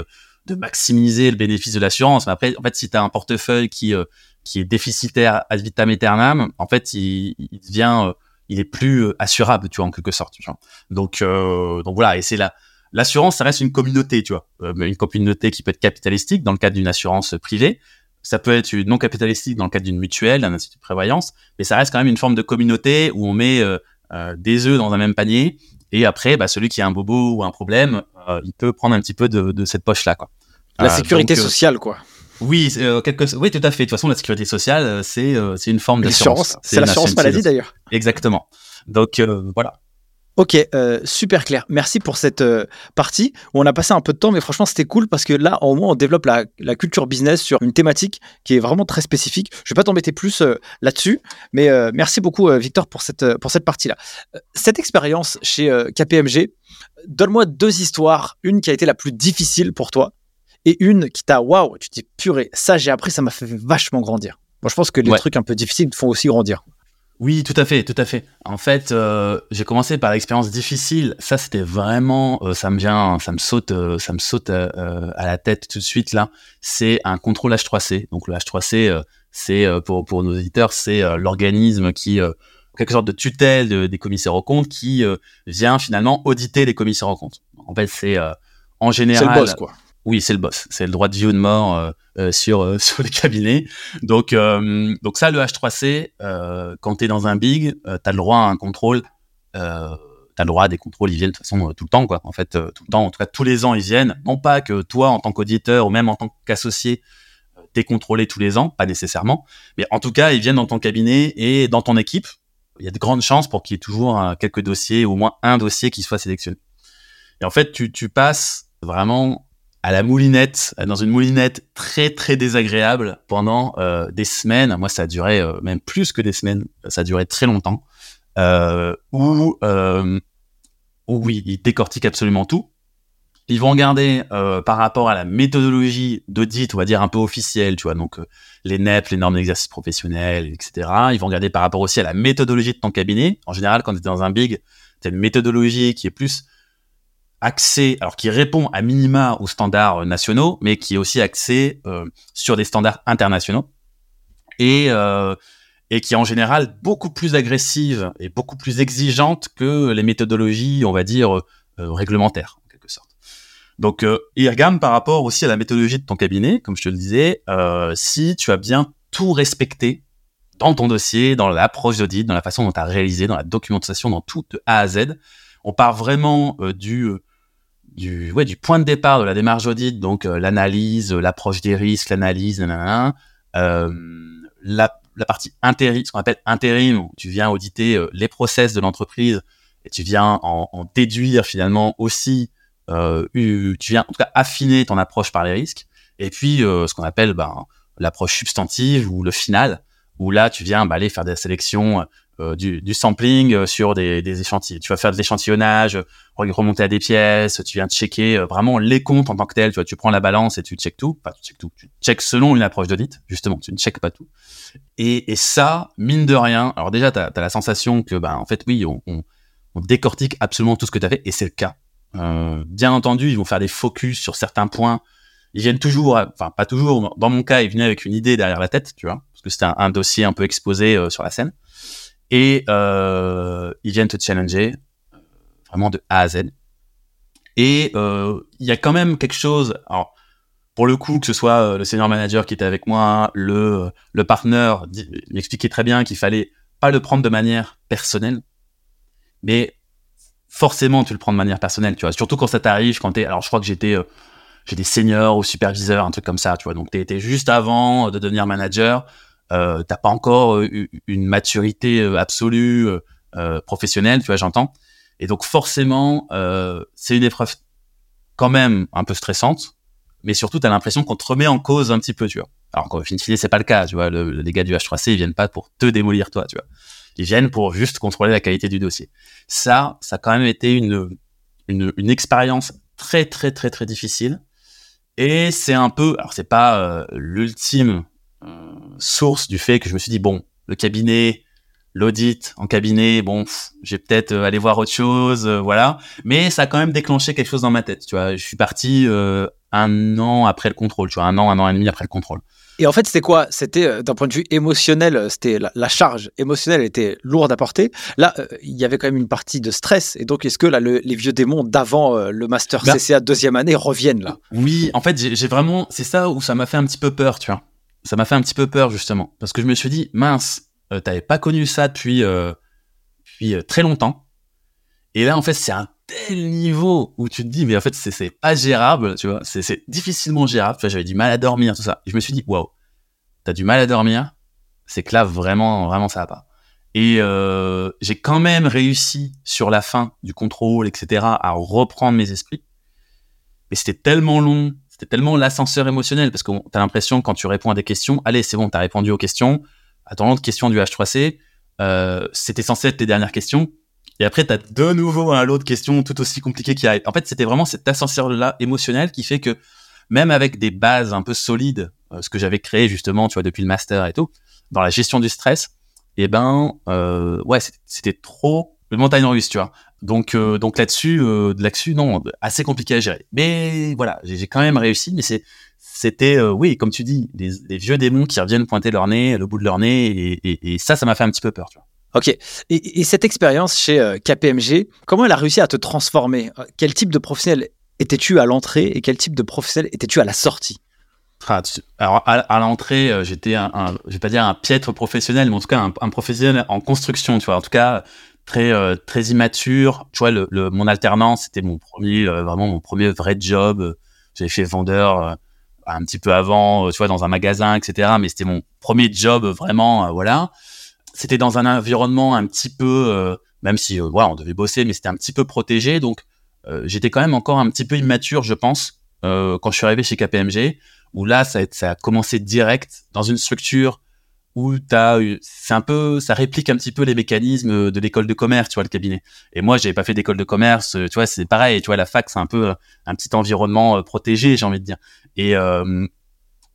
de maximiser le bénéfice de l'assurance, mais après en fait si tu as un portefeuille qui qui est déficitaire ad vitam aeternam, en fait il, il devient il est plus assurable, tu vois, en quelque sorte. Tu vois. Donc, donc voilà, et c'est là l'assurance, ça reste une communauté, tu vois. Euh, une communauté qui peut être capitalistique dans le cadre d'une assurance privée. Ça peut être non capitalistique dans le cadre d'une mutuelle, d'un institut de prévoyance, mais ça reste quand même une forme de communauté où on met euh, euh, des œufs dans un même panier. Et après, bah, celui qui a un bobo ou un problème, il peut prendre un petit peu de, cette poche-là, quoi. La sécurité sociale, quoi. Oui, euh, quelque... oui, tout à fait. De toute façon, la sécurité sociale, euh, c'est euh, c'est une forme d'assurance. C'est l'assurance maladie d'ailleurs. Exactement. Donc voilà. Ok, euh, super clair. Merci pour cette euh, partie où on a passé un peu de temps, mais franchement, c'était cool parce que là, au moins, on développe la, la, culture business sur une thématique qui est vraiment très spécifique. Je vais pas t'embêter plus euh, là-dessus, mais merci beaucoup, Victor, pour cette, pour cette partie-là. Cette expérience chez KPMG, donne-moi deux histoires. Une qui a été la plus difficile pour toi et une qui t'a, waouh, tu te dis, purée, ça j'ai appris, ça m'a fait vachement grandir. Moi, je pense que les trucs un peu difficiles te font aussi grandir. Oui, tout à fait, tout à fait. En fait, euh, j'ai commencé par l'expérience difficile. Ça, c'était vraiment, euh, ça me vient, ça me saute, euh, ça me saute à la tête tout de suite là. C'est un contrôle H3C. Donc le H3C, c'est pour pour nos éditeurs, c'est l'organisme qui quelque sorte de tutelle des commissaires aux comptes qui vient finalement auditer les commissaires aux comptes. En fait, c'est en général. C'est le boss, quoi. Oui, c'est le boss. C'est le droit de vie ou de mort euh, euh, sur, euh, (laughs) sur les cabinets. Donc, donc ça, le H3C, quand tu es dans un big, tu as le droit à un contrôle. tu as le droit à des contrôles, ils viennent de toute façon tout le temps, quoi. En fait, tout le temps, en tout cas, tous les ans, ils viennent. Non pas que toi, en tant qu'auditeur ou même en tant qu'associé, t'es contrôlé tous les ans, pas nécessairement. Mais en tout cas, ils viennent dans ton cabinet et dans ton équipe. Il y a de grandes chances pour qu'il y ait toujours quelques dossiers, au moins un dossier qui soit sélectionné. Et en fait, tu, tu passes vraiment à la moulinette, dans une moulinette très très désagréable pendant euh, des semaines. Moi, ça a duré euh, même plus que des semaines. Ça a duré très longtemps. Euh, où, euh, où oui, ils décortiquent absolument tout. Ils vont regarder euh, par rapport à la méthodologie d'audit, on va dire un peu officielle, tu vois, donc les NEP, les normes d'exercice professionnel, etc. Ils vont regarder par rapport aussi à la méthodologie de ton cabinet. En général, quand tu es dans un big, tu as une méthodologie qui est plus axé, alors qui répond à minima aux standards nationaux, mais qui est aussi axé euh, sur des standards internationaux et euh, et qui est en général beaucoup plus agressive et beaucoup plus exigeante que les méthodologies, on va dire euh, réglementaires en quelque sorte. Donc, euh, regarde par rapport aussi à la méthodologie de ton cabinet, comme je te le disais, si tu as bien tout respecté dans ton dossier, dans l'approche d'audit, dans la façon dont tu as réalisé, dans la documentation, dans tout A à Z. On part vraiment du du, ouais, du point de départ de la démarche audit, donc euh, l'analyse, l'approche des risques, l'analyse, euh, la, la, partie intérim, ce qu'on appelle intérim, où tu viens auditer euh, les process de l'entreprise et tu viens en, en, déduire finalement aussi, euh, tu viens en tout cas affiner ton approche par les risques. Et puis ce qu'on appelle ben, l'approche substantive ou le final, où là tu viens bah, aller faire des sélections euh, du, du, sampling euh, sur des, des, échantillons. Tu vas faire de l'échantillonnage, remonter à des pièces, tu viens checker euh, vraiment les comptes en tant que tel. Tu vois, tu prends la balance et tu checkes tout. Pas tu checkes tout. Tu checkes selon une approche d'audit, justement. Tu ne checkes pas tout. Et, et, ça, mine de rien, alors déjà, tu as, la sensation que, ben, en fait, oui, on, on, décortique absolument tout ce que tu as fait, et c'est le cas. Euh, bien entendu, ils vont faire des focus sur certains points. Ils viennent toujours, enfin pas toujours, dans mon cas, ils venaient avec une idée derrière la tête, tu vois, parce que c'était un, un, dossier un peu exposé sur la scène et euh, ils viennent te challenger euh, vraiment de A à Z. Et euh, il y a quand même quelque chose. Alors, pour le coup, que ce soit euh, le senior manager qui était avec moi, le le partenaire, il expliquait très bien qu'il fallait pas le prendre de manière personnelle, mais forcément tu le prends de manière personnelle, tu vois. Surtout quand ça t'arrive, quand t'es. Alors, je crois que j'étais euh, j'étais senior ou superviseur, un truc comme ça, tu vois. Donc, t'étais juste avant de devenir manager euh, t'as pas encore euh, une maturité euh, absolue euh, professionnelle, tu vois, j'entends. Et donc forcément, c'est une épreuve quand même un peu stressante, mais surtout t'as l'impression qu'on te remet en cause un petit peu, tu vois. Alors qu'au fin c'est pas le cas, tu vois. Le, les gars du H3C, ils viennent pas pour te démolir toi, tu vois. Ils viennent pour juste contrôler la qualité du dossier. Ça, ça a quand même été une, une, une expérience très très très très difficile. Et c'est un peu, alors c'est pas euh, l'ultime source du fait que je me suis dit, bon, le cabinet, l'audit en cabinet, bon, j'ai peut-être euh, aller voir autre chose, euh, voilà. Mais ça a quand même déclenché quelque chose dans ma tête, tu vois. Je suis parti euh, un an après le contrôle, tu vois, un an, un an et demi après le contrôle. Et en fait, c'était quoi? C'était d'un point de vue émotionnel, c'était la, charge émotionnelle était lourde à porter. Là, il y avait quand même une partie de stress. Et donc, est-ce que là, les vieux démons d'avant le master bah CCA deuxième année reviennent là? Oui, en fait, j'ai vraiment, c'est ça où ça m'a fait un petit peu peur, tu vois ça m'a fait un petit peu peur justement parce que je me suis dit mince, euh, t'avais pas connu ça depuis, euh, depuis euh, très longtemps. Et là en fait c'est un tel niveau où tu te dis, mais en fait, c'est, pas gérable, tu vois, c'est, difficilement gérable. Tu vois, j'avais du mal à dormir, tout ça. Et je me suis dit, waouh, t'as du mal à dormir, c'est que là, vraiment, vraiment, ça va pas. Et j'ai quand même réussi sur la fin du contrôle, etc., à reprendre mes esprits. Mais c'était tellement long, c'était tellement l'ascenseur émotionnel, parce que t'as l'impression, quand tu réponds à des questions, allez, c'est bon, t'as répondu aux questions, attends question du H3C, euh, c'était censé être tes dernières questions, et après, tu as de nouveau un lot de questions tout aussi compliquées qui arrivent. En fait, c'était vraiment cet ascenseur-là émotionnel qui fait que même avec des bases un peu solides, euh, ce que j'avais créé justement, tu vois, depuis le master et tout, dans la gestion du stress, eh ben, euh, ouais, c'était trop le montagne russe, tu vois. Donc, euh, donc là-dessus, euh, là-dessus, non, assez compliqué à gérer. Mais voilà, j'ai quand même réussi. Mais c'était, euh, oui, comme tu dis, des, vieux démons qui reviennent pointer leur nez, le bout de leur nez, et, et, et ça, ça m'a fait un petit peu peur, tu vois. Ok. Et, cette expérience chez euh, KPMG, comment elle a réussi à te transformer? Euh, Quel type de professionnel étais-tu à l'entrée et quel type de professionnel étais-tu à la sortie? Ah, alors à, l'entrée, euh, j'étais un, un, je vais pas dire un piètre professionnel, mais en tout cas un, professionnel en construction, tu vois. En tout cas très très immature. Tu vois, le, mon alternance, c'était mon premier, vraiment mon premier vrai job. J'avais fait vendeur un petit peu avant, tu vois, dans un magasin, etc. Mais c'était mon premier job vraiment, voilà c'était dans un environnement un petit peu, euh, même si euh, voilà, on devait bosser, mais c'était un petit peu protégé. Donc euh, j'étais quand même encore un petit peu immature, je pense, quand je suis arrivé chez KPMG, où là ça a commencé direct dans une structure où t'as, c'est un peu, ça réplique un petit peu les mécanismes de l'école de commerce, tu vois, le cabinet. Et moi, j'avais pas fait d'école de commerce, tu vois, c'est pareil, tu vois, la fac, c'est un peu un petit environnement protégé, j'ai envie de dire. Et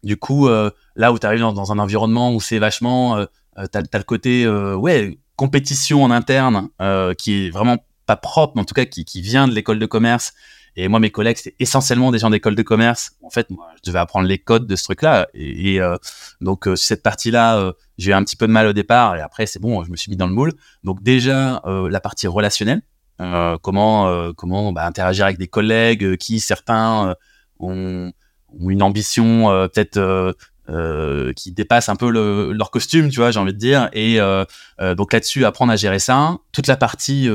du coup, là où tu arrives dans, dans, un environnement où c'est vachement euh, t'as as le côté euh, ouais compétition en interne euh, qui est vraiment pas propre, mais en tout cas qui, qui vient de l'école de commerce. Et moi, mes collègues, c'est essentiellement des gens d'école de commerce. En fait, moi, je devais apprendre les codes de ce truc-là. Et, donc, cette partie-là, j'ai eu un petit peu de mal au départ. Et après, c'est bon, je me suis mis dans le moule. Donc, déjà, la partie relationnelle. comment comment bah, interagir avec des collègues qui, certains, ont, une ambition peut-être euh, qui dépassent un peu le, leur costume, tu vois, j'ai envie de dire. Et euh, euh, donc là-dessus, apprendre à gérer ça. Toute la partie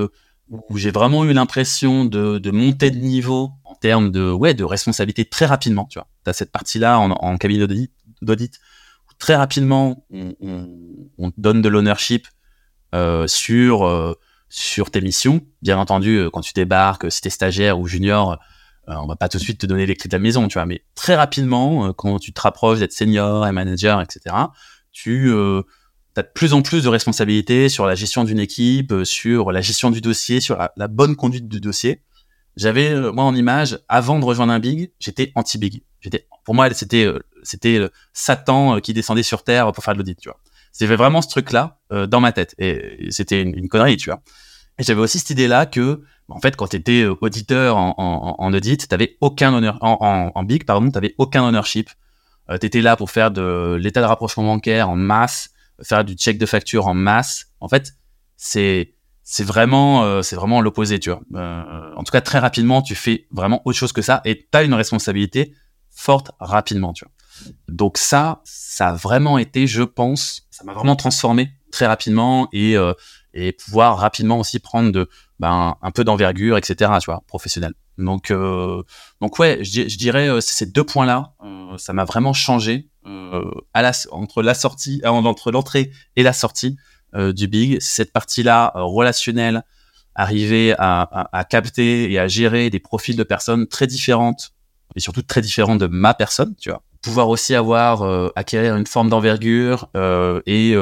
où j'ai vraiment eu l'impression de, de, monter de niveau en termes de, ouais, de responsabilité très rapidement, tu vois. Tu as cette partie-là en, en cabinet d'audit, très rapidement, on, on, on donne de l'ownership euh, sur, sur tes missions. Bien entendu, quand tu débarques, si tu es stagiaire ou junior, euh, on va pas tout de suite te donner les clés de la maison, tu vois, mais très rapidement, euh, quand tu te rapproches d'être senior et manager, etc., tu euh, as de plus en plus de responsabilités sur la gestion d'une équipe, sur la gestion du dossier, sur la, bonne conduite du dossier. J'avais, moi, en image, avant de rejoindre un big, j'étais anti-big. J'étais, pour moi, c'était, c'était Satan qui descendait sur Terre pour faire de l'audit, tu vois. C'était vraiment ce truc-là dans ma tête. Et, c'était une, connerie, tu vois. Et j'avais aussi cette idée-là que en fait, quand tu étais euh, auditeur en, en, en audit, tu aucun honneur, en, en, big, pardon, tu aucun ownership. Euh, tu étais là pour faire de l'état de rapprochement bancaire en masse, faire du check de facture en masse. En fait, c'est c'est vraiment euh, c'est vraiment l'opposé, tu vois. Euh, en tout cas, très rapidement, tu fais vraiment autre chose que ça et tu as une responsabilité forte rapidement, tu vois. Donc ça, ça a vraiment été, je pense, ça m'a vraiment transformé très rapidement et euh, et pouvoir rapidement aussi prendre de ben, un peu d'envergure, etc. Tu vois, professionnel. Donc, euh, donc ouais, je, je dirais euh, ces deux points-là, euh, ça m'a vraiment changé à la, entre la sortie, euh, entre l'entrée et la sortie euh, du big. Cette partie-là relationnelle, arriver à, à, à, capter et à gérer des profils de personnes très différentes et surtout très différentes de ma personne, tu vois. Pouvoir aussi avoir acquérir une forme d'envergure et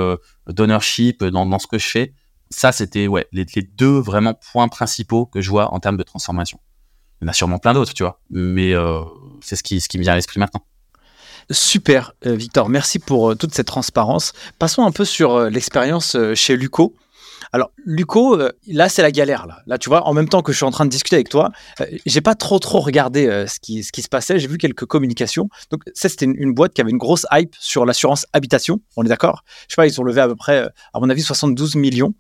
d'ownership dans, dans ce que je fais ça, c'était ouais, les, deux vraiment points principaux que je vois en termes de transformation. Il y en a sûrement plein d'autres, tu vois, mais euh, c'est ce qui, ce qui me vient à l'esprit maintenant. Super, euh, Victor. Merci pour euh, toute cette transparence. Passons un peu sur l'expérience chez Luco. Alors, Luco, euh, là, c'est la galère. Là. là, tu vois, en même temps que je suis en train de discuter avec toi, euh, j'ai pas trop, trop regardé euh, ce, qui, se passait. J'ai vu quelques communications. Donc, ça, c'était une, boîte qui avait une grosse hype sur l'assurance habitation. On est d'accord? Je sais pas, ils ont levé à peu près, à mon avis, 72 millions.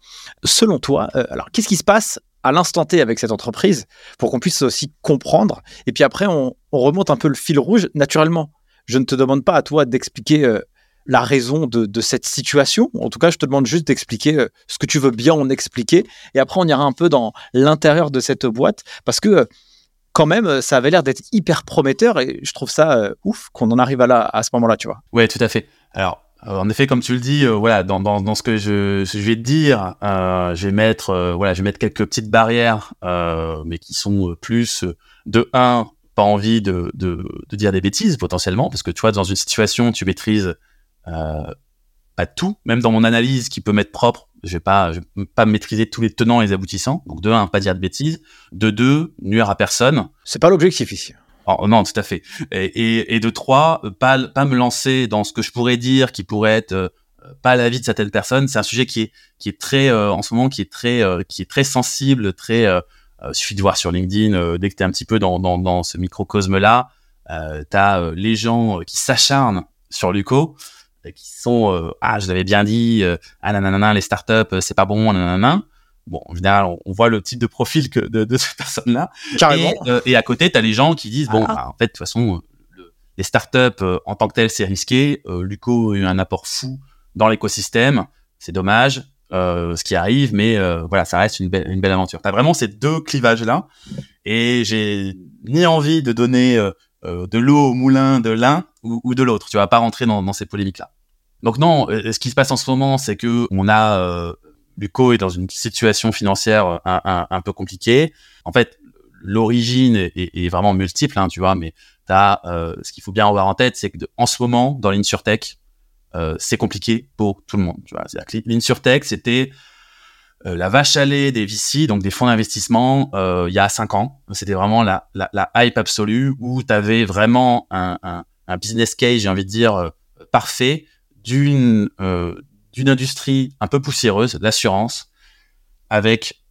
Selon toi, alors, qu'est-ce qui se passe à l'instant T avec cette entreprise pour qu'on puisse aussi comprendre? Et puis après, on, remonte un peu le fil rouge naturellement. Je ne te demande pas à toi d'expliquer la raison de, cette situation. En tout cas, je te demande juste d'expliquer ce que tu veux bien en expliquer. Et après, on ira un peu dans l'intérieur de cette boîte parce que quand même, ça avait l'air d'être hyper prometteur et je trouve ça ouf qu'on en arrive à, là, à ce moment-là, tu vois. Ouais, tout à fait. Alors, en effet, comme tu le dis, voilà, dans, ce que je, vais te dire, je vais mettre, voilà, je vais mettre quelques petites barrières, mais qui sont plus de un, pas envie de, de, de, dire des bêtises potentiellement, parce que tu vois, dans une situation, tu maîtrises euh, pas tout, même dans mon analyse qui peut m'être propre, je vais pas, je vais pas maîtriser tous les tenants et les aboutissants. Donc de un, pas dire de bêtises. De deux, nuire à personne. C'est pas l'objectif ici. Oh, non, tout à fait. Et, et, de trois, pas, pas me lancer dans ce que je pourrais dire qui pourrait être euh, pas l'avis de certaines personnes. C'est un sujet qui est, qui est très, euh, en ce moment, qui est très, qui est très sensible, très, euh, suffit de voir sur LinkedIn, euh, dès que tu es un petit peu dans, dans, dans ce microcosme-là, euh, tu as les gens qui s'acharnent sur Luco, qui sont Ah, je l'avais bien dit, ah nanana, les startups, c'est pas bon, nanana. Bon, en général, on, voit le type de profil que de, de ces personnes-là. Carrément. Et, et à côté, tu as les gens qui disent Bon, ah. bah, en fait, de toute façon, les startups en tant que telles, c'est risqué. Luco a eu un apport fou dans l'écosystème. C'est dommage. Euh, ce qui arrive, mais euh, voilà, ça reste une, belle, une belle aventure. T'as vraiment ces deux clivages-là, et j'ai ni envie de donner euh, de l'eau au moulin de l'un ou, de l'autre. Tu vas pas rentrer dans, dans ces polémiques-là. Donc non, ce qui se passe en ce moment, c'est que on a Luco est dans une situation financière un, un, peu compliquée. En fait, l'origine est, vraiment multiple, hein, tu vois, mais t'as, ce qu'il faut bien avoir en tête, c'est que en ce moment, dans l'InsurTech, euh, c'est compliqué pour tout le monde. Tu vois, l'insurtech, c'était euh, la vache à lait des VC, donc des fonds d'investissement, euh, il y a cinq ans. C'était vraiment la, la, la, hype absolue où tu avais vraiment un, un, un, business case, j'ai envie de dire, parfait d'une d'une industrie un peu poussiéreuse, l'assurance, avec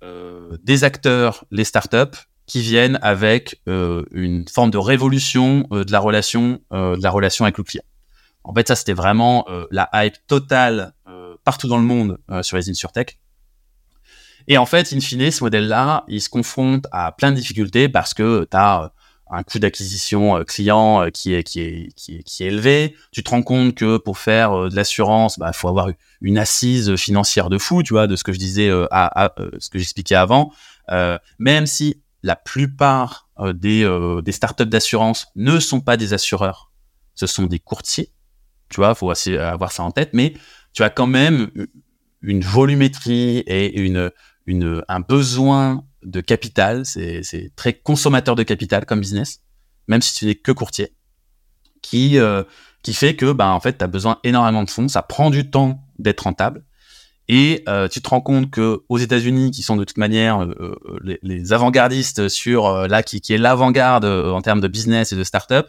des acteurs, les startups, qui viennent avec une forme de révolution de la relation de la relation avec le client. En fait, ça, c'était vraiment euh, la hype totale euh, partout dans le monde euh, sur les InsurTech. Et en fait, in fine, ce modèle-là, il se confronte à plein de difficultés parce que tu as un coût d'acquisition client qui est, qui, est, qui, est, élevé. Tu te rends compte que pour faire de l'assurance, il bah, faut avoir une assise financière de fou, tu vois, de ce que je disais, à, ce que j'expliquais avant. même si la plupart des, des startups d'assurance ne sont pas des assureurs, ce sont des courtiers. Tu vois, faut avoir ça en tête, mais tu as quand même une volumétrie et une, une, un besoin de capital. C'est très consommateur de capital comme business, même si tu n'es que courtier, qui, euh, qui fait que, bah, en fait, tu as besoin énormément de fonds. Ça prend du temps d'être rentable. Et euh, tu te rends compte que aux États-Unis, qui sont de toute manière euh, les, les avant-gardistes sur là, qui, qui est l'avant-garde en termes de business et de start-up,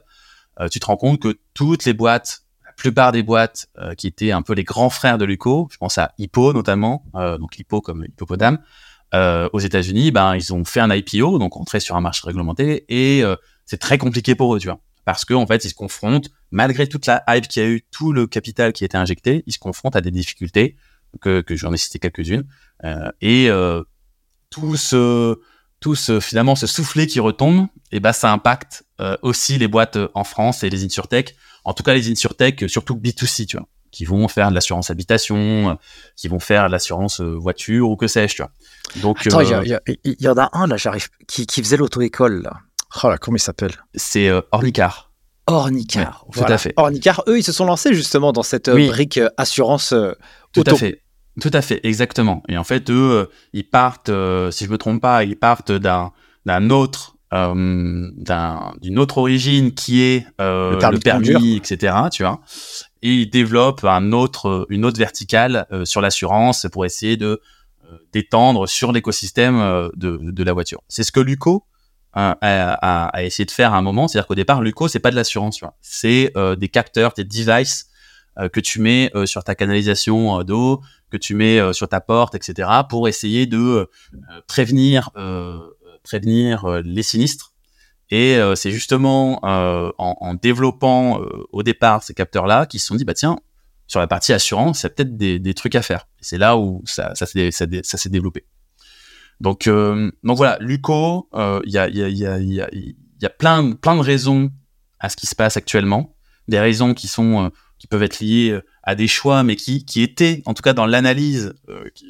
tu te rends compte que toutes les boîtes plupart des boîtes euh, qui étaient un peu les grands frères de Luco, je pense à Hippo notamment, euh, donc Hippo comme hippopotame, euh, aux États-Unis, ben ils ont fait un IPO, donc entré sur un marché réglementé, et c'est très compliqué pour eux, tu vois, parce qu'en en fait ils se confrontent, malgré toute la hype qui a eu, tout le capital qui a été injecté, ils se confrontent à des difficultés que, j'en ai cité quelques-unes, et tout ce tout ce, finalement ce soufflet qui retombe, et ben ça impacte aussi les boîtes en France et les insurtech en tout cas les insurtech, surtout B2C, tu vois, qui vont faire de l'assurance habitation, qui vont faire de l'assurance euh, voiture ou que sais-je, tu vois. Donc, Attends, il y, euh, y, en a un là, j'arrive, qui, qui faisait l'auto-école là. Oh là, comment il s'appelle? C'est euh, Ornicar. Ornicar, tout à fait. Ornicar, eux, ils se sont lancés justement dans cette brique assurance tout à fait. Tout à fait, exactement. Et en fait, eux, ils partent, si je me trompe pas, ils partent d'un d'un autre euh, d'une autre origine qui est euh, le permis, etc. Tu vois, et il développe un autre, une autre verticale euh, sur l'assurance pour essayer de euh, d'étendre sur l'écosystème euh, de, de, la voiture. C'est ce que Luco a, a, a, essayé de faire à un moment. C'est-à-dire qu'au départ, Luco, c'est pas de l'assurance, c'est des capteurs, des devices que tu mets sur ta canalisation d'eau, que tu mets sur ta porte, etc., pour essayer de prévenir prévenir euh, les sinistres. Et euh, c'est justement euh, en, développant au départ ces capteurs-là qu'ils se sont dit, bah tiens, sur la partie assurance, il y a peut-être des, trucs à faire. c'est là où ça, ça s'est développé. Donc, donc voilà, Luco, il y, a, y, a, y, a, y, a, plein, plein de raisons à ce qui se passe actuellement. Des raisons qui sont qui peuvent être liées à des choix, mais qui, qui étaient, en tout cas dans l'analyse,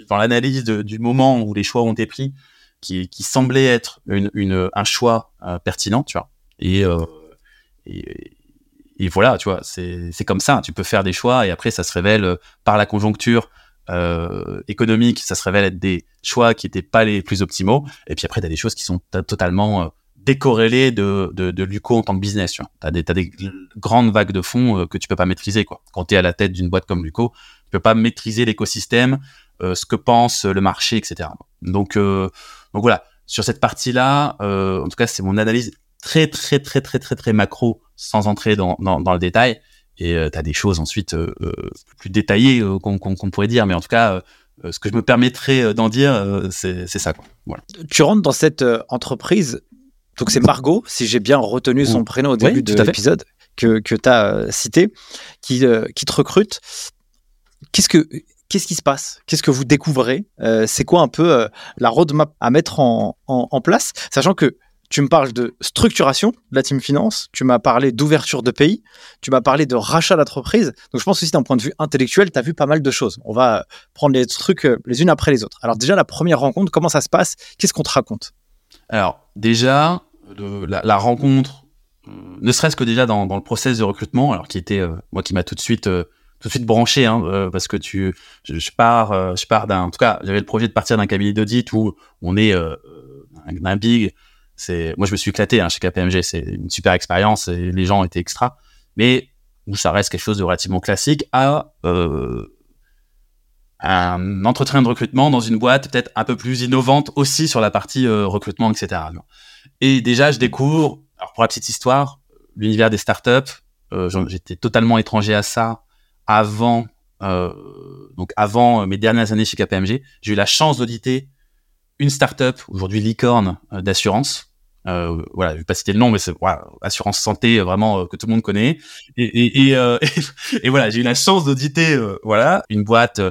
dans l'analyse du moment où les choix ont été pris, qui, qui semblait être une, une, un choix pertinent, tu vois. Et, et, et voilà, tu vois, c'est comme ça. Tu peux faire des choix et après, ça se révèle euh, par la conjoncture euh, économique, ça se révèle être des choix qui n'étaient pas les plus optimaux. Et puis après, tu as des choses qui sont totalement euh, décorrélées de, de, de l'UCO en tant que business. Tu as des, as des grandes vagues de fonds euh, que tu peux pas maîtriser. Quoi. Quand tu es à la tête d'une boîte comme l'UCO, tu peux pas maîtriser l'écosystème, euh, ce que pense le marché, etc. Donc, donc voilà, sur cette partie-là, en tout cas, c'est mon analyse très, très, très, très, très, très macro sans entrer dans, dans, dans le détail. Et euh, tu as des choses ensuite euh, euh, plus détaillées qu'on pourrait dire, mais en tout cas, ce que je me permettrais d'en dire, c'est ça. Quoi. Voilà. Tu rentres dans cette entreprise, donc c'est Margot, si j'ai bien retenu son prénom au début de l'épisode que, que tu as cité, qui, qui te recrute. Qu'est-ce que qu'est-ce qui se passe? Qu'est-ce que vous découvrez? C'est quoi un peu la roadmap à mettre en, place? Sachant que tu me parles de structuration de la team finance, tu m'as parlé d'ouverture de pays, tu m'as parlé de rachat d'entreprise. Donc je pense aussi d'un point de vue intellectuel, tu as vu pas mal de choses. On va prendre les trucs euh, les unes après les autres. Alors déjà, la première rencontre, comment ça se passe? Qu'est-ce qu'on te raconte? Alors déjà, la, rencontre, euh, ne serait-ce que déjà dans, le process de recrutement, alors qui était, euh, moi qui m'a tout de suite... tout de suite branché, hein, parce que tu, je, pars, je pars d'un, en tout cas, j'avais le projet de partir d'un cabinet d'audit où on est un big, c'est, moi, je me suis éclaté hein, chez KPMG. C'est une super expérience et les gens étaient extra. Mais où ça reste quelque chose de relativement classique à euh, un entretien de recrutement dans une boîte peut-être un peu plus innovante aussi sur la partie euh, recrutement, etc. Et déjà, je découvre, alors pour la petite histoire, l'univers des startups. Euh, j'étais totalement étranger à ça avant, euh, donc avant mes dernières années chez KPMG. J'ai eu la chance d'auditer une startup, aujourd'hui licorne d'assurance, euh, voilà, je vais pas citer le nom, mais c'est voilà, assurance santé euh, vraiment euh, que tout le monde connaît. Et, et, et, euh, (laughs) et voilà, j'ai eu la chance d'auditer voilà une boîte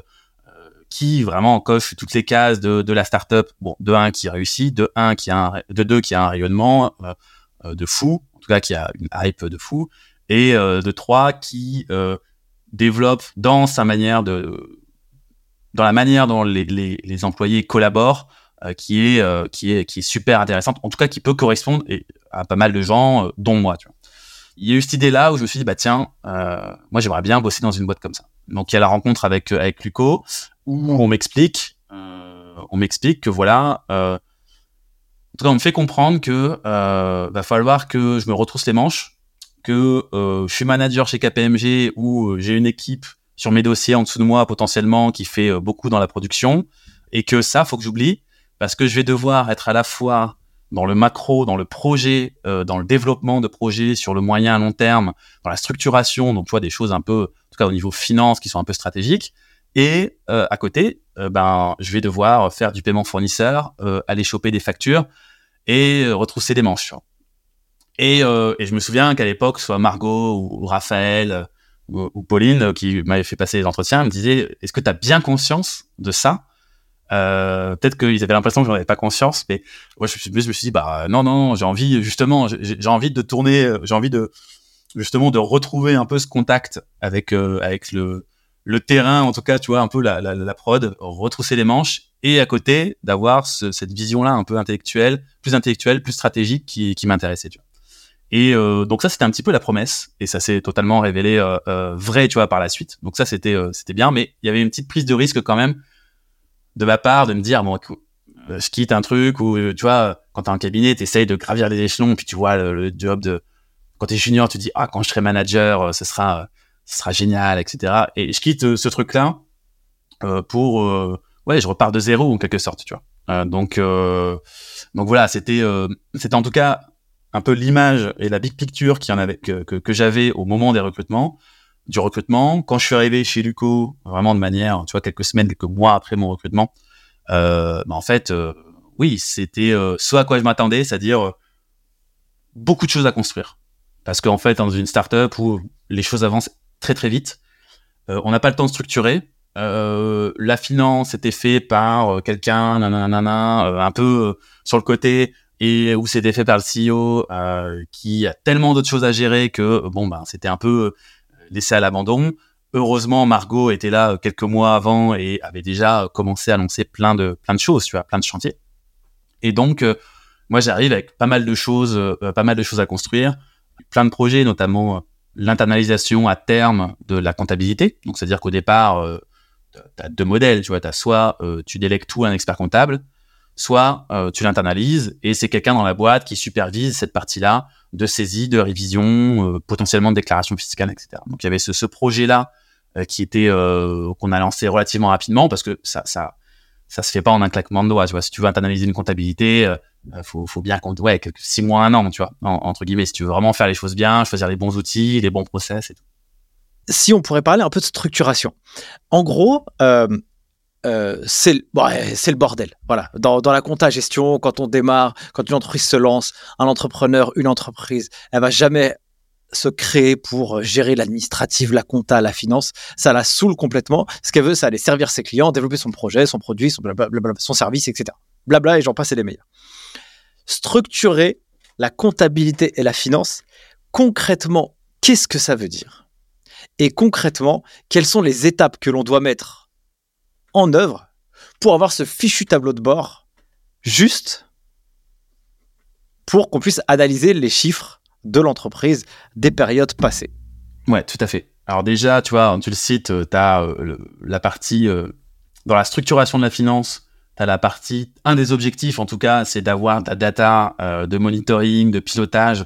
qui vraiment coche toutes les cases de, de la startup. Bon, de un qui réussit, de un qui a un, de deux qui a un rayonnement de fou, en tout cas qui a une hype de fou, et de trois qui développe dans sa manière de dans la manière dont les, les, les employés collaborent euh, qui est euh, qui est qui est super intéressante en tout cas qui peut correspondre à pas mal de gens euh, dont moi tu vois. Il y a eu cette idée là où je me suis dit bah tiens moi j'aimerais bien bosser dans une boîte comme ça. Donc il y a la rencontre avec avec Luco où on m'explique on m'explique que voilà en tout cas on me fait comprendre que va falloir que je me retrousse les manches que je suis manager chez KPMG où j'ai une équipe sur mes dossiers en dessous de moi potentiellement qui fait beaucoup dans la production et que ça faut que j'oublie parce que je vais devoir être à la fois dans le macro, dans le projet, euh, dans le développement de projets sur le moyen à long terme, dans la structuration, donc tu vois des choses un peu, en tout cas au niveau finance, qui sont un peu stratégiques. Et euh, à côté, euh, ben je vais devoir faire du paiement fournisseur, aller choper des factures et retrousser des manches. Et, et je me souviens qu'à l'époque, soit Margot ou, Raphaël ou, ou, Pauline qui m'avaient fait passer les entretiens, me disaient est-ce que tu as bien conscience de ça? Euh, peut-être qu'ils avaient l'impression que j'en avais pas conscience, mais moi je, je, me suis dit bah non non, j'ai envie justement, j'ai envie de tourner, euh, j'ai envie de justement de retrouver un peu ce contact avec euh, avec le le terrain, en tout cas, tu vois, un peu la, la, la prod, retrousser les manches, et à côté d'avoir ce, cette vision-là un peu intellectuelle, plus intellectuelle, plus stratégique, qui, qui m'intéressait, tu vois. Et euh, donc ça, c'était un petit peu la promesse, et ça s'est totalement révélé euh, vrai, tu vois, par la suite. Donc ça, c'était c'était bien, mais il y avait une petite prise de risque quand même de ma part de me dire bon euh, je quitte un truc ou euh, tu vois quand t'es en cabinet t'essayes de gravir les échelons puis tu vois le, job de quand t'es junior tu dis ah quand je serai manager euh, ce sera ce sera génial etc et je quitte ce truc là pour ouais je repars de zéro en quelque sorte tu vois donc donc voilà c'était c'était en tout cas un peu l'image et la big picture qui en avait que, que, j'avais au moment des recrutements du recrutement. Quand je suis arrivé chez Luco, vraiment de manière, tu vois, quelques semaines, quelques mois après mon recrutement, euh, bah en fait, euh, oui, c'était euh, ce à quoi je m'attendais, c'est-à-dire euh, beaucoup de choses à construire. Parce qu'en fait, dans une startup où les choses avancent très très vite, on n'a pas le temps de structurer. la finance était fait par quelqu'un, un peu sur le côté, et où c'était fait par le CEO, qui a tellement d'autres choses à gérer que bon ben c'était un peu laissé à l'abandon. heureusement, Margot était là quelques mois avant et avait déjà commencé à lancer plein de plein de choses, tu vois, plein de chantiers. Et donc, moi, j'arrive avec pas mal de choses, pas mal de choses à construire, plein de projets, notamment l'internalisation à terme de la comptabilité. Donc, c'est-à-dire qu'au départ, euh, tu as deux modèles. Tu vois, as soit euh, tu délègues tout à un expert comptable, soit euh, tu l'internalises et c'est quelqu'un dans la boîte qui supervise cette partie-là de saisie, de révision, potentiellement de déclaration fiscale, etc. Donc, il y avait ce, projet-là qui était qu'on a lancé relativement rapidement parce que ça, ça, ça se fait pas en un claquement de doigts. Tu vois, si tu veux internaliser une comptabilité, il faut, faut, bien compter, ouais, quelques six mois, un an, tu vois, entre guillemets, si tu veux vraiment faire les choses bien, choisir les bons outils, les bons process et tout. Si on pourrait parler un peu de structuration. En gros, euh, euh, c'est le bordel. Voilà. Dans, la compta gestion, quand on démarre, quand une entreprise se lance, un entrepreneur, une entreprise, elle va jamais se créer pour gérer l'administratif, la compta, la finance. Ça la saoule complètement. Ce qu'elle veut, c'est aller servir ses clients, développer son projet, son produit, son, service, etc. Blabla et j'en passe et les meilleurs structurer la comptabilité et la finance, concrètement, qu'est-ce que ça veut dire? Et concrètement, quelles sont les étapes que l'on doit mettre en œuvre pour avoir ce fichu tableau de bord juste pour qu'on puisse analyser les chiffres de l'entreprise des périodes passées. Ouais, tout à fait. Alors déjà, tu vois, tu le cites, tu as euh, la partie euh, dans la structuration de la finance, tu la partie, un des objectifs en tout cas, c'est d'avoir ta data euh, de monitoring, de pilotage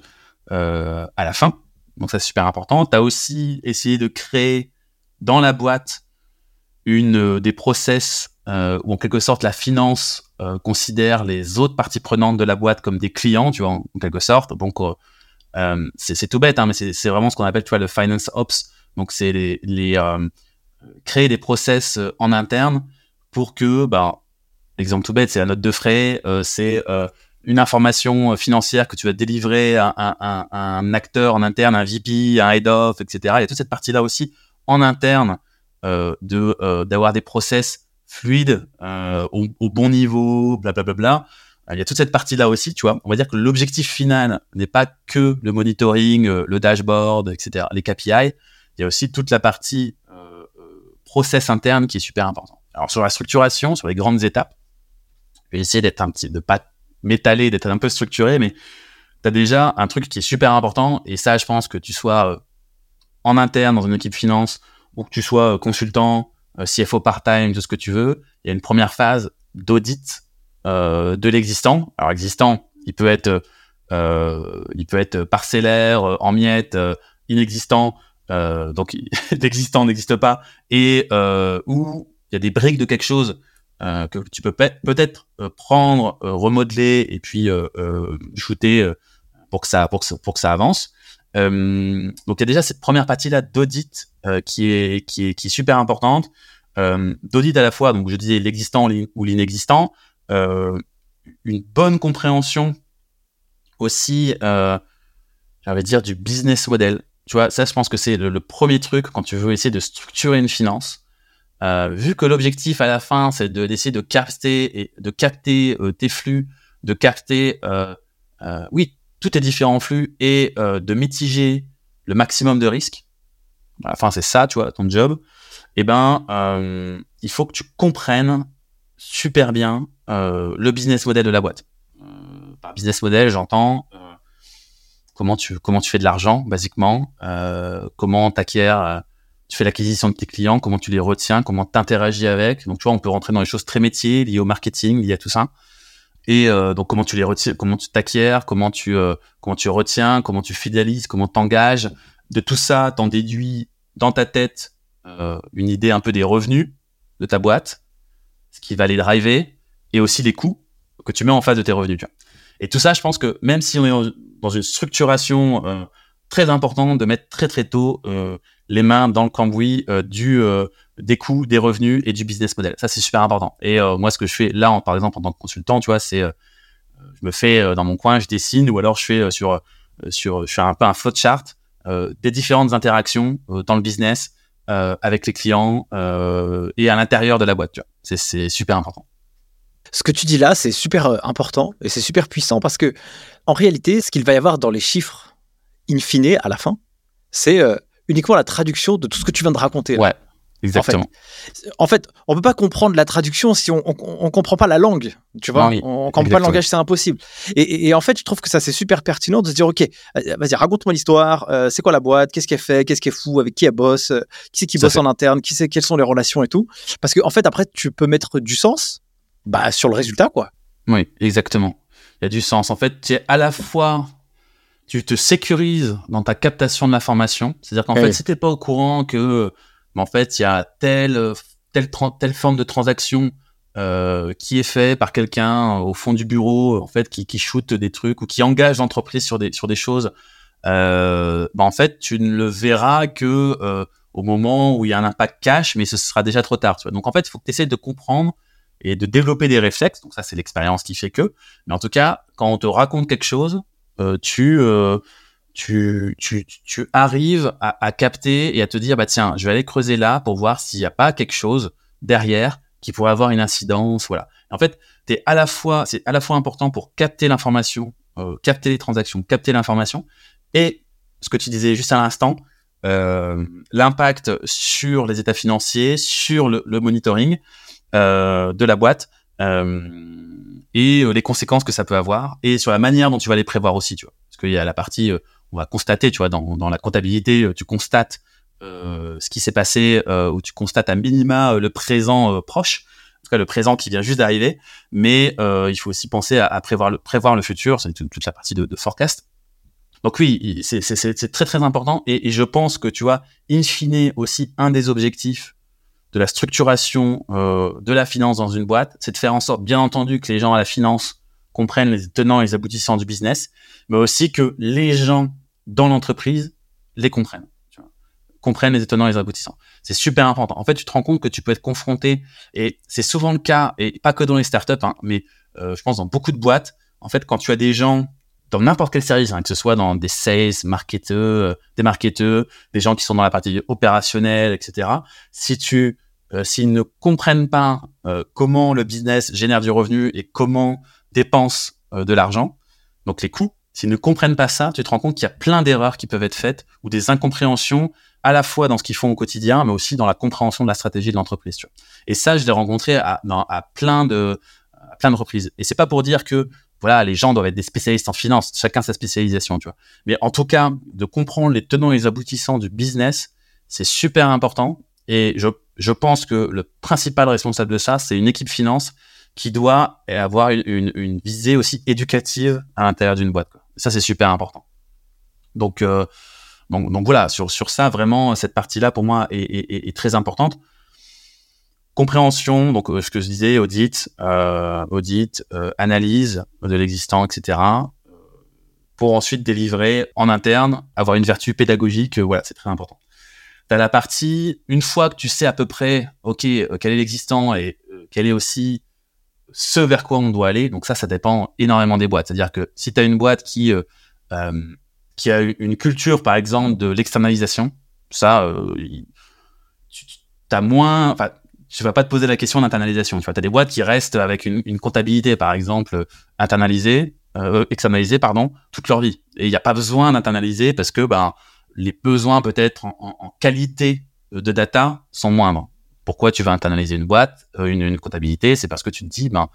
euh, à la fin. Donc ça, c'est super important. Tu as aussi essayé de créer dans la boîte une euh, des process où en quelque sorte la finance considère les autres parties prenantes de la boîte comme des clients, tu vois, en, quelque sorte. Donc c'est tout bête, hein, mais c'est vraiment ce qu'on appelle, tu vois, le finance ops. Donc c'est les, créer des process en interne pour que bah, L'exemple tout bête, c'est la note de frais, euh, c'est euh, une information financière que tu vas délivrer à, un acteur en interne, un VP, un head of, etc. Il y a toute cette partie-là aussi en interne euh, de d'avoir des process fluides au, bon niveau, blablabla. Bla, bla, bla. Il y a toute cette partie-là aussi, tu vois. On va dire que l'objectif final n'est pas que le monitoring, le dashboard, etc., les KPI. Il y a aussi toute la partie process interne qui est super importante. Alors sur la structuration, sur les grandes étapes, vais essayer d'être un petit, de pas m'étaler, d'être un peu structuré, mais tu as déjà un truc qui est super important, et ça, je pense que tu sois euh, en interne dans une équipe finance, ou que tu sois euh, consultant, euh, CFO part-time, de ce que tu veux, il y a une première phase d'audit de l'existant. Alors, existant, il peut être, il peut être parcellaire, en miettes, inexistant, donc (laughs) l'existant n'existe pas, et où il y a des briques de quelque chose euh, que tu peux peut-être euh, prendre, euh, remodeler et puis shooter pour que, pour que ça avance. Donc il y a déjà cette première partie là d'audit qui est qui est qui est super importante. d'audit à la fois, donc je disais l'existant ou l'inexistant, une bonne compréhension aussi, j'allais dire du business model. Tu vois, ça je pense que c'est le, premier truc quand tu veux essayer de structurer une finance. Euh, vu que l'objectif à la fin, c'est de d'essayer de capter et de capter euh, tes flux, de capter, euh, oui, tous tes différents flux et de mitiger le maximum de risques. Enfin, c'est ça, tu vois, ton job. Eh ben, il faut que tu comprennes super bien le business model de la boîte. par business model, j'entends comment tu comment tu fais de l'argent, basiquement, comment t'acquiers tu fais l'acquisition de tes clients, comment tu les retiens, comment tu interagis avec. Donc, tu vois, on peut rentrer dans les choses très métiers liées au marketing, liées à tout ça. Et euh, donc, comment tu les retiens, comment tu t'acquiers, comment tu euh, comment tu retiens, comment tu fidélises, comment t'engages. De tout ça, t'en déduis dans ta tête euh, une idée un peu des revenus de ta boîte, ce qui va les driver, et aussi les coûts que tu mets en face de tes revenus. Tu vois. Et tout ça, je pense que même si on est dans une structuration très importante de mettre très très tôt les mains dans le cambouis euh, du euh, des coûts, des revenus et du business model. Ça, c'est super important. Et euh, moi, ce que je fais là, par exemple, en tant que consultant, tu vois, c'est je me fais dans mon coin, je dessine, ou alors je fais sur sur je fais un peu un flowchart des différentes interactions dans le business avec les clients et à l'intérieur de la boîte. C'est super important. Ce que tu dis là, c'est super important et c'est super puissant parce que en réalité, ce qu'il va y avoir dans les chiffres in fine à la fin, c'est uniquement la traduction de tout ce que tu viens de raconter. là. Ouais, exactement. En fait, on peut pas comprendre la traduction si on, on, on comprend pas la langue. Tu vois, Non, oui, on, comprend pas le langage, c'est impossible. Et, et- et en fait, je trouve que ça c'est super pertinent de se dire, ok, euh, vas-y, raconte-moi l'histoire. euh, c'est quoi la boîte Qu'est-ce qu'elle fait Qu'est-ce qu'elle fout Avec qui elle bosse euh, Qui c'est qui bosse fait. en interne Qui c'est Quelles sont les relations et tout Parce que en fait, après, tu peux mettre du sens, bah, sur le résultat, quoi. Oui, exactement. Il y a du sens. En fait, tu es à la fois, tu te sécurises dans ta captation de l'information. C'est-à-dire qu'en Oui. fait, si t'es pas au courant que, mais en fait, il y a telle, telle, telle forme de transaction euh, qui est fait par quelqu'un au fond du bureau, en fait, qui, qui shoot des trucs ou qui engage l'entreprise sur des, sur des choses, euh, bah, en fait, tu ne le verras que euh, au moment où il y a un impact cash, mais ce sera déjà trop tard. Tu vois. Donc, en fait, il faut que tu essaies de comprendre et de développer des réflexes. Donc, ça, c'est l'expérience qui fait que. Mais en tout cas, quand on te raconte quelque chose, tu, euh, tu, tu, tu arrives à, à capter et à te dire, bah tiens, je vais aller creuser là pour voir s'il n'y a pas quelque chose derrière qui pourrait avoir une incidence. Voilà. En fait, t'es à la fois, c'est à la fois important pour capter l'information, euh, capter les transactions, capter l'information, et ce que tu disais juste à l'instant, euh, l'impact sur les états financiers, sur le, le monitoring euh, de la boîte euh, et euh, les conséquences que ça peut avoir et sur la manière dont tu vas les prévoir aussi, tu vois. Parce qu'il y a la partie, euh, on va constater, tu vois, dans, dans la comptabilité, euh, tu constates euh, ce qui s'est passé, euh, ou tu constates à minima euh, le présent euh, proche, en tout cas le présent qui vient juste d'arriver, mais euh, il faut aussi penser à, prévoir, le, prévoir le futur, c'est toute, la partie de, forecast. Donc oui, c'est très très important et, et je pense que tu vois, in fine aussi un des objectifs de la structuration euh, de la finance dans une boîte, c'est de faire en sorte, bien entendu, que les gens à la finance comprennent les tenants et les aboutissants du business, mais aussi que les gens dans l'entreprise les comprennent, tu vois, comprennent les tenants et les aboutissants. C'est super important. En fait, tu te rends compte que tu peux être confronté, et c'est souvent le cas, et pas que dans les startups, hein, mais euh, je pense dans beaucoup de boîtes, en fait, quand tu as des gens dans n'importe quel service, hein, que ce soit dans des sales, marketeurs, euh, des marketeurs, des gens qui sont dans la partie opérationnelle, etc. Si tu, euh, s'ils ne comprennent pas euh, comment le business génère du revenu et comment dépense euh, de l'argent, donc les coûts, s'ils ne comprennent pas ça, tu te rends compte qu'il y a plein d'erreurs qui peuvent être faites ou des incompréhensions à la fois dans ce qu'ils font au quotidien, mais aussi dans la compréhension de la stratégie de l'entreprise. Et ça, je l'ai rencontré à, dans- à plein de, à plein de reprises. Et c'est pas pour dire que voilà, les gens doivent être des spécialistes en finance, chacun sa spécialisation, tu vois. Mais en tout cas, de comprendre les tenants et les aboutissants du business, c'est super important. Et je, je pense que le principal responsable de ça, c'est une équipe finance qui doit avoir une, une, une visée aussi éducative à l'intérieur d'une boîte. Ça, c'est super important. Donc, euh, donc, donc voilà, sur, sur ça, vraiment, cette partie-là, pour moi, est, est- est- est très importante. Compréhension, donc euh, ce que je disais, audit, euh, audit, euh, analyse de l'existant, etc. euh, Pour ensuite délivrer en interne, avoir une vertu pédagogique, euh, voilà, c'est très important. T'as la partie, une fois que tu sais à peu près, ok, euh, quel est l'existant et euh, quel est aussi ce vers quoi on doit aller, donc ça, ça dépend énormément des boîtes. C'est-à-dire que si tu as une boîte qui, euh, euh, qui a une culture, par exemple, de l'externalisation, ça, euh, tu as moins, enfin, tu vas pas te poser la question d'internalisation. Tu vois, as des boîtes qui restent avec une, une comptabilité, par exemple, internalisée, euh, externalisée, pardon, toute leur vie. Et il n'y a pas besoin d'internaliser parce que, ben, les besoins peut-être en, qualité de data sont moindres. Pourquoi tu vas internaliser une boîte, euh, une, comptabilité? C'est parce que tu te dis, ben,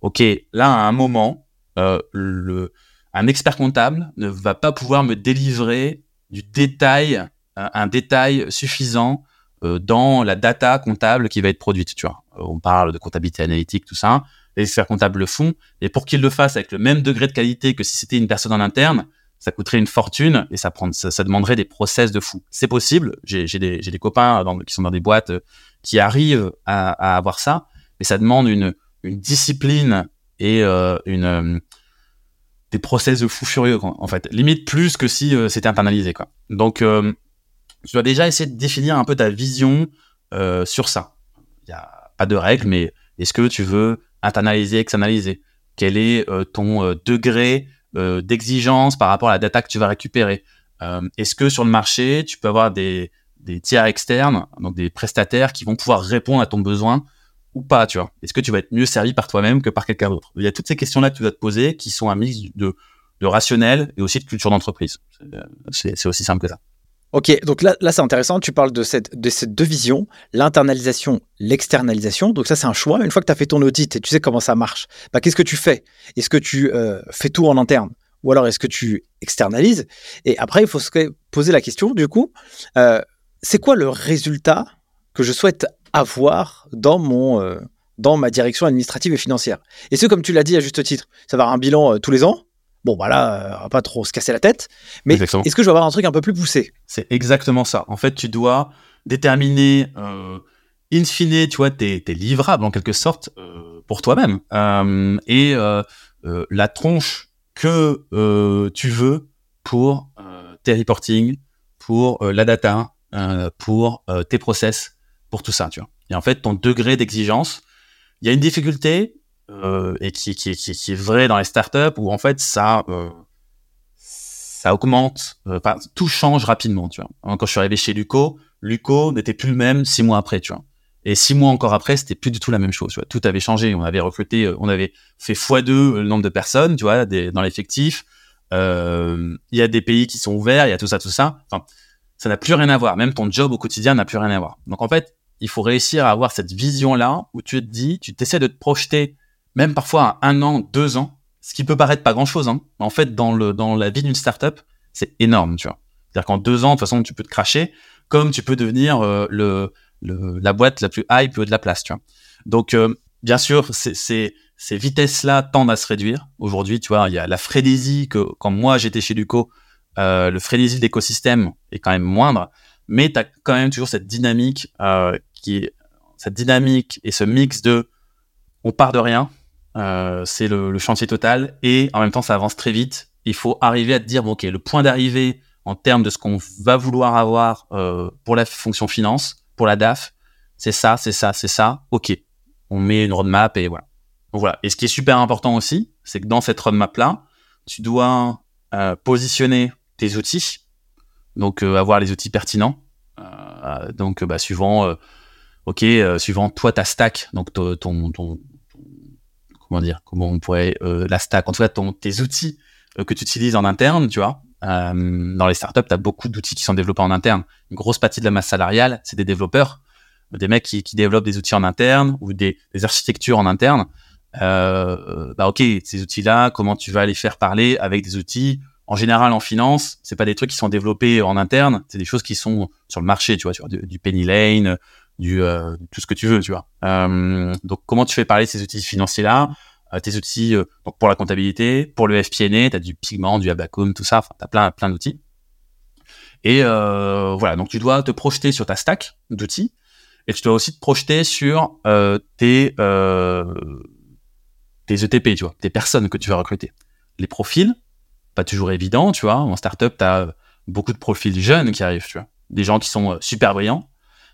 ok, là à un moment, euh, un expert comptable ne va pas pouvoir me délivrer du détail, un, un détail suffisant euh, dans la data comptable qui va être produite. Tu vois, Euh, on parle de comptabilité analytique, tout ça. Les experts comptables le font, et pour qu'ils le fassent avec le même degré de qualité que si c'était une personne en interne, ça coûterait une fortune et ça, prend, ça, demanderait des process de fou. C'est possible. J'ai des, des copains dans- qui sont dans des boîtes euh, qui arrivent à, à avoir ça, mais ça demande une, une discipline et euh, une euh, des process de fou furieux quoi, en fait. Limite plus que si c'était internalisé quoi. Donc tu dois déjà essayer de définir un peu ta vision sur ça. Il y a pas de règle, mais est-ce que tu veux internaliser, externaliser? Quel est ton degré euh, d'exigence par rapport à la data que tu vas récupérer Euh, Est-ce que sur le marché, tu peux avoir des, des tiers externes, donc des prestataires qui vont pouvoir répondre à ton besoin ou pas, tu vois? Est-ce que tu vas être mieux servi par toi-même que par quelqu'un d'autre? Il y a toutes ces questions-là que tu dois te poser qui sont un mix de, de rationnel et aussi de culture d'entreprise. C'est- c'est aussi simple que ça. Ok, donc là, là c'est intéressant. Tu parles de, cette, de ces deux visions, l'internalisation, l'externalisation. Donc ça, c'est un choix. Une fois que tu as fait ton audit et tu sais comment ça marche, bah, qu'est-ce que tu fais? Est-ce que tu euh, fais tout en interne? Ou alors est-ce que tu externalises? Et après, il faut se poser la question, du coup, euh, c'est quoi le résultat que je souhaite avoir dans mon... Euh, dans ma direction administrative et financière? Et ce, comme tu l'as dit à juste titre, ça va avoir un bilan tous les ans, Bon, bah là, on va pas trop se casser la tête. Mais est-ce que je vais avoir un truc un peu plus poussé? C'est exactement ça. En fait, tu dois déterminer, euh, in fine, tu vois, tes, livrables en quelque sorte euh, pour toi-même euh, et euh, la tronche que tu veux pour tes reporting, pour la data, pour tes process, pour tout ça, tu vois. Et en fait, ton degré d'exigence, il y a une difficulté, euh, et qui, qui, qui, qui, est vrai dans les startups où en fait ça euh, ça augmente, euh, tout change rapidement, tu vois. Quand je suis arrivé chez Luco, Luco n'était plus le même six mois après, tu vois. Et six mois encore après, c'était plus du tout la même chose. Tu vois. Tout avait changé. On avait recruté, euh, on avait fait x2 le nombre de personnes, tu vois, dans l'effectif. Il y a des pays qui sont ouverts, il y a tout ça, tout ça. Enfin, ça n'a plus rien à voir. Même ton job au quotidien n'a plus rien à voir. Donc en fait, il faut réussir à avoir cette vision-là où tu te dis, tu t'essaies de te projeter même parfois un an, deux ans, ce qui peut paraître pas grand-chose. Hein. En fait, dans, le, dans la vie d'une startup, c'est énorme, tu vois. C'est-à-dire qu'en deux ans, de toute façon, tu peux te cracher, comme tu peux devenir euh, le, le, la boîte la plus hype de la place, tu vois. Donc, euh, bien sûr, ces vitesses-là tendent à se réduire. Aujourd'hui, tu vois, il y a la frénésie que quand moi j'étais chez Duco, euh, le frénésie d'écosystème est quand même moindre, mais tu as quand même toujours cette dynamique qui cette dynamique et ce mix de on part de rien, euh, c'est le, chantier total et en même temps ça avance très vite. Il faut arriver à te dire bon ok le point d'arrivée en termes de ce qu'on va vouloir avoir euh, pour la fonction finance, pour la DAF, c'est ça, c'est ça, c'est ça. Ok, on met une roadmap et voilà. Donc voilà. Et ce qui est super important aussi, c'est que dans cette roadmap là, tu dois euh, positionner tes outils, donc avoir les outils pertinents. donc bah, suivant ok, suivant toi ta stack, donc ton, ton, comment dire, comment on pourrait euh, la stack, en tout cas ton, tes outils euh, que tu utilises en interne, tu vois. Euh, dans les startups, tu as beaucoup d'outils qui sont développés en interne. Une grosse partie de la masse salariale, c'est des développeurs, des mecs qui, qui, développent des outils en interne ou des, architectures en interne. Bah ok, ces outils-là, comment tu vas les faire parler avec des outils? En général en finance, c'est pas des trucs qui sont développés en interne, c'est des choses qui sont sur le marché, tu vois, tu vois du, du Penny Lane, du euh, tout ce que tu veux, tu vois. Euh, donc comment tu fais parler ces outils financiers là euh, Tes outils donc pour la comptabilité, pour le FP&A, tu as du Pigment, du Abacum, tout ça, tu as plein plein d'outils. Et voilà, donc tu dois te projeter sur ta stack d'outils et tu dois aussi te projeter sur tes tes ETP, tu vois, tes personnes que tu vas recruter. Les profils, pas toujours évident, tu vois. En startup, tu as beaucoup de profils jeunes qui arrivent, tu vois. Des gens qui sont super brillants,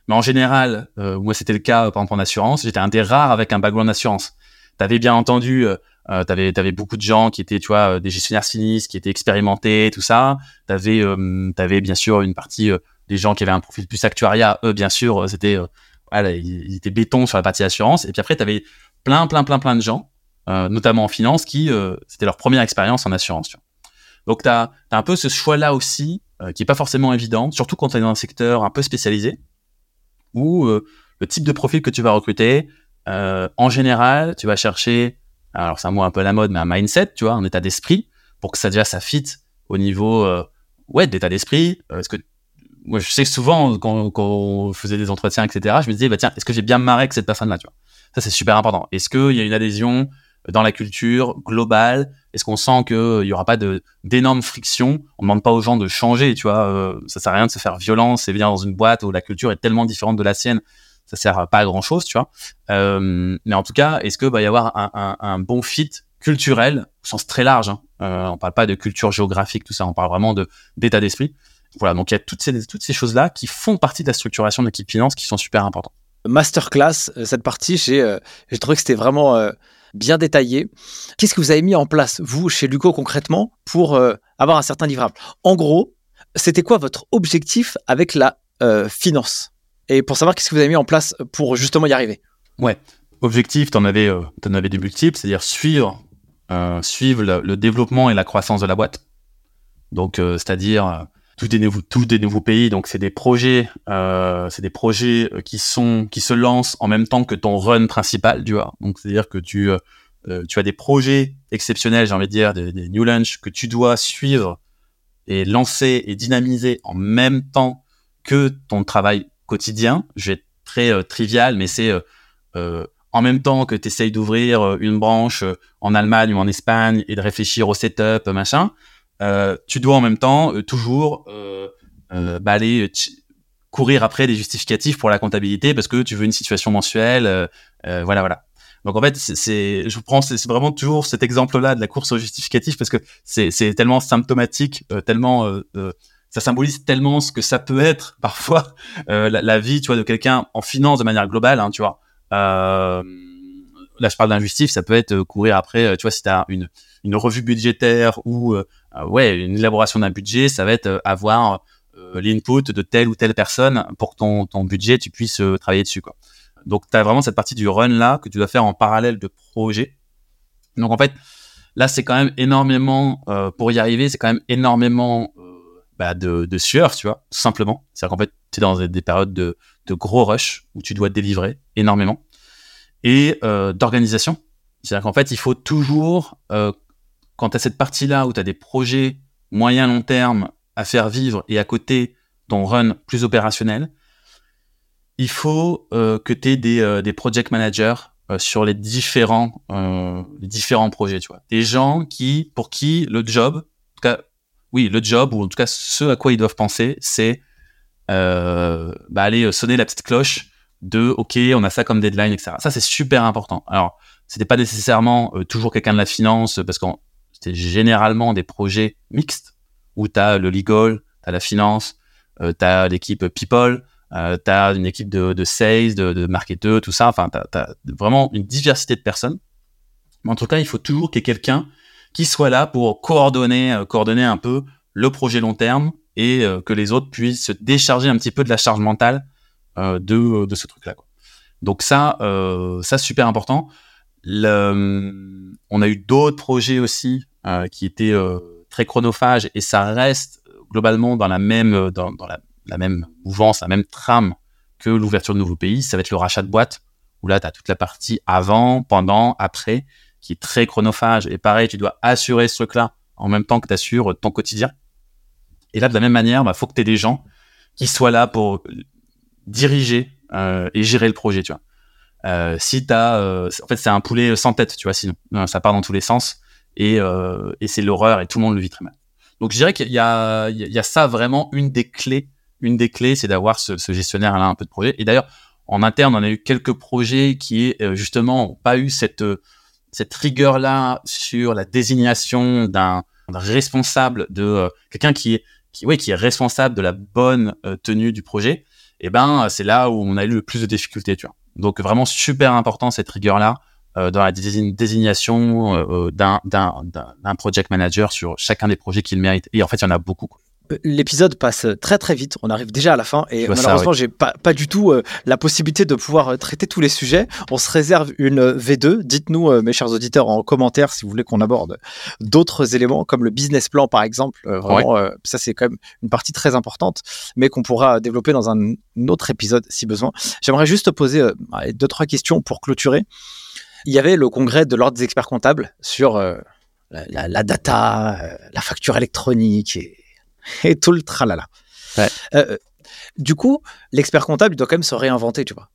mais en général, euh, moi c'était le cas par exemple en assurance, j'étais un des rares avec un background d'assurance. T'avais bien entendu, euh, euh t'avais avais beaucoup de gens qui étaient, tu vois, euh, des gestionnaires sinistres, qui étaient expérimentés, tout ça. T'avais euh, avais bien sûr une partie des gens qui avaient un profil plus actuariat. Eux, bien sûr, c'était voilà, ils, étaient béton sur la partie assurance. Et puis après, t'avais plein, plein, plein, plein de gens, notamment en finance, qui c'était leur première expérience en assurance. Tu vois. Donc t'as as un peu ce choix-là aussi, qui est pas forcément évident, surtout quand t'es dans un secteur un peu spécialisé où euh, le type de profil que tu vas recruter, euh, en général, tu vas chercher, alors c'est un mot un peu la mode, mais un mindset, tu vois, un état d'esprit, pour que ça déjà ça fit au niveau euh, ouais d'état d'esprit. Est-ce que moi je sais que souvent quand, quand, on faisait des entretiens, etc., je me disais bah tiens, est-ce que j'ai bien marré avec cette personne-là, tu vois? Ça c'est super important. Est-ce qu'il y a une adhésion dans la culture globale Est-ce qu'on sent qu'il n'y aura pas d'énormes frictions? On ne demande pas aux gens de changer, tu vois. Euh, ça sert à rien de se faire violence et venir dans une boîte où la culture est tellement différente de la sienne. Ça sert pas à grand chose, tu vois. Euh, mais en tout cas, est-ce qu'il va y avoir un, bon fit culturel? Au sens très large hein euh, On parle pas de culture géographique, tout ça. On parle vraiment d'état d'esprit. Voilà. Donc il y a toutes ces toutes ces choses là qui font partie de la structuration de l'équipe finance qui sont super importantes. Masterclass, euh, cette partie, j'ai trouvé que c'était vraiment bien détaillé. Qu'est-ce que vous avez mis en place, vous, chez Luco, concrètement, pour euh, avoir un certain livrable? En gros, c'était quoi votre objectif avec la euh, finance? Et pour savoir qu'est-ce que vous avez mis en place pour justement y arriver? Ouais, objectif, tu en, avais, euh, en avais des multiples, c'est-à-dire suivre, suivre le, développement et la croissance de la boîte. Donc, c'est-à-dire tous des nouveaux, tous des nouveaux pays. Donc c'est des projets, euh, c'est des projets euh, qui sont, qui se lancent en même temps que ton run principal, tu vois. Donc c'est à dire que tu, euh, tu as des projets exceptionnels, j'ai envie de dire, des, new launch que tu dois suivre et lancer et dynamiser en même temps que ton travail quotidien. Je vais être très trivial, mais c'est en même temps que tu essayes d'ouvrir une branche en Allemagne ou en Espagne et de réfléchir au setup, machin euh, tu dois en même temps euh, toujours euh, bah, aller courir après des justificatifs pour la comptabilité parce que tu veux une situation mensuelle. voilà, voilà. Donc en fait, c'est, je prends, c'est vraiment toujours cet exemple-là de la course au justificatif parce que c'est tellement symptomatique, tellement, ça symbolise tellement ce que ça peut être (laughs) parfois la, la, vie, tu vois, de quelqu'un en finance de manière globale, hein, tu vois. là, je parle d'injustice, ça peut être courir après, tu vois, si tu as une, une revue budgétaire ou euh, ouais, une élaboration d'un budget, ça va être euh, avoir euh, l'input de telle ou telle personne pour que ton, ton budget, tu puisses travailler dessus. Quoi. Donc, tu as vraiment cette partie du run là que tu dois faire en parallèle de projet. Donc, en fait, là, c'est quand même énormément, pour y arriver, c'est quand même énormément bah, de, de, sueur, tu vois, tout simplement. C'est-à-dire qu'en fait, tu es dans des périodes de, de, gros rush où tu dois délivrer énormément. Et d'organisation. C'est-à-dire qu'en fait, il faut toujours quand tu as cette partie-là où tu as des projets moyen long terme à faire vivre et à côté ton run plus opérationnel, il faut euh, que tu aies des, euh, des, project managers euh, sur les différents, les différents projets, tu vois. Des gens qui, pour qui le job, en tout cas, oui, le job, ou en tout cas ce à quoi ils doivent penser, c'est bah, aller sonner la petite cloche de OK, on a ça comme deadline, etc. Ça, c'est super important. Alors, c'était pas nécessairement toujours quelqu'un de la finance, parce qu'on c'est généralement des projets mixtes où tu as le legal, tu as la finance, euh, tu as l'équipe people, euh, tu as une équipe de, sales, de, de marketeurs, tout ça. Enfin, tu as, vraiment une diversité de personnes. Mais en tout cas, il faut toujours qu'il y ait quelqu'un qui soit là pour coordonner, euh, un peu le projet long terme et euh, que les autres puissent se décharger un petit peu de la charge mentale euh, de, ce truc-là. Donc ça, ça super important. On a eu d'autres projets aussi qui étaient euh, très chronophages et ça reste globalement dans la même, euh, dans, la, même mouvance, la même trame que l'ouverture de nouveaux pays. Ça va être le rachat de boîtes où là, tu as toute la partie avant, pendant, après qui est très chronophage. Et pareil, tu dois assurer ce truc-là en même temps que tu assures ton quotidien. Et là, de la même manière, il bah, faut que tu aies des gens qui soient là pour diriger euh, et gérer le projet, tu vois. Euh, si t'as, euh, en fait, c'est un poulet sans tête, tu vois, sinon ça part dans tous les sens et, euh, et c'est l'horreur et tout le monde le vit très mal. Donc je dirais qu'il y a, il y a ça vraiment une des clés, une des clés, c'est d'avoir ce, ce gestionnaire là un peu de projet. Et d'ailleurs, en interne, on a eu quelques projets qui justement ont pas eu cette cette rigueur là sur la désignation d'un responsable de quelqu'un qui est qui, ouais, qui est responsable de la bonne tenue du projet. Et ben c'est là où on a eu le plus de difficultés, tu vois. Donc vraiment super important cette rigueur-là euh, dans la désignation euh, d'un, d'un, project manager sur chacun des projets qu'il mérite. Et en fait, il y en a beaucoup. Euh, l'épisode passe très très vite, on arrive déjà à la fin et malheureusement j'ai pas, pas du tout la possibilité de pouvoir traiter tous les sujets. On se réserve une V2. Dites-nous mes chers auditeurs en commentaire si vous voulez qu'on aborde d'autres éléments comme le business plan par exemple. vraiment, ça c'est quand même une partie très importante mais qu'on pourra développer dans un autre épisode si besoin. J'aimerais juste poser deux trois questions pour clôturer. Il y avait le congrès de l'ordre des experts comptables sur la, la, data, la facture électronique et (laughs) et tout le tralala. Ouais. Euh, du coup, l'expert comptable, il doit quand même se réinventer, tu vois.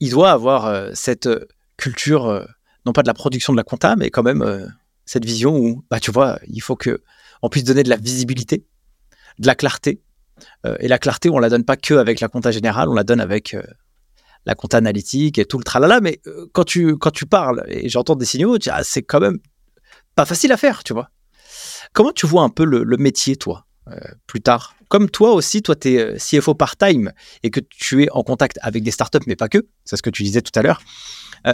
Il doit avoir euh, cette euh, culture, euh, non pas de la production de la compta, mais quand même euh, cette vision où, bah, tu vois, il faut que on puisse donner de la visibilité, de la clarté. et la clarté, on la donne pas que avec la compta générale, on la donne avec la compta analytique et tout le tralala. Mais quand tu quand tu parles et j'entends des signaux, ah, c'est quand même pas facile à faire, tu vois. Comment tu vois un peu le, métier, toi euh, plus tard? Comme toi aussi, toi, tu es euh, CFO part-time et que tu es en contact avec des startups, mais pas que, c'est ce que tu disais tout à l'heure. Euh,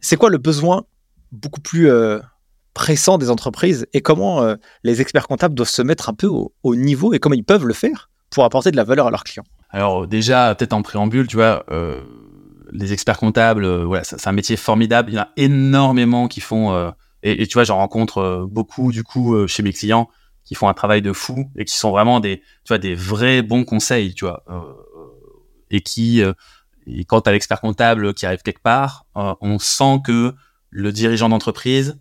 c'est quoi le besoin beaucoup plus pressant des entreprises et comment les experts comptables doivent se mettre un peu au, niveau et comment ils peuvent le faire pour apporter de la valeur à leurs clients? Alors déjà, peut-être en préambule, tu vois, les experts comptables, voilà, c'est un métier formidable. Il y en a énormément qui font, et, et, tu vois, j'en rencontre beaucoup du coup chez mes clients qui font un travail de fou et qui sont vraiment des, tu vois, des vrais bons conseils, tu vois, euh, et qui, euh, et quand t'as l'expert comptable qui arrive quelque part, euh, on sent que le dirigeant d'entreprise,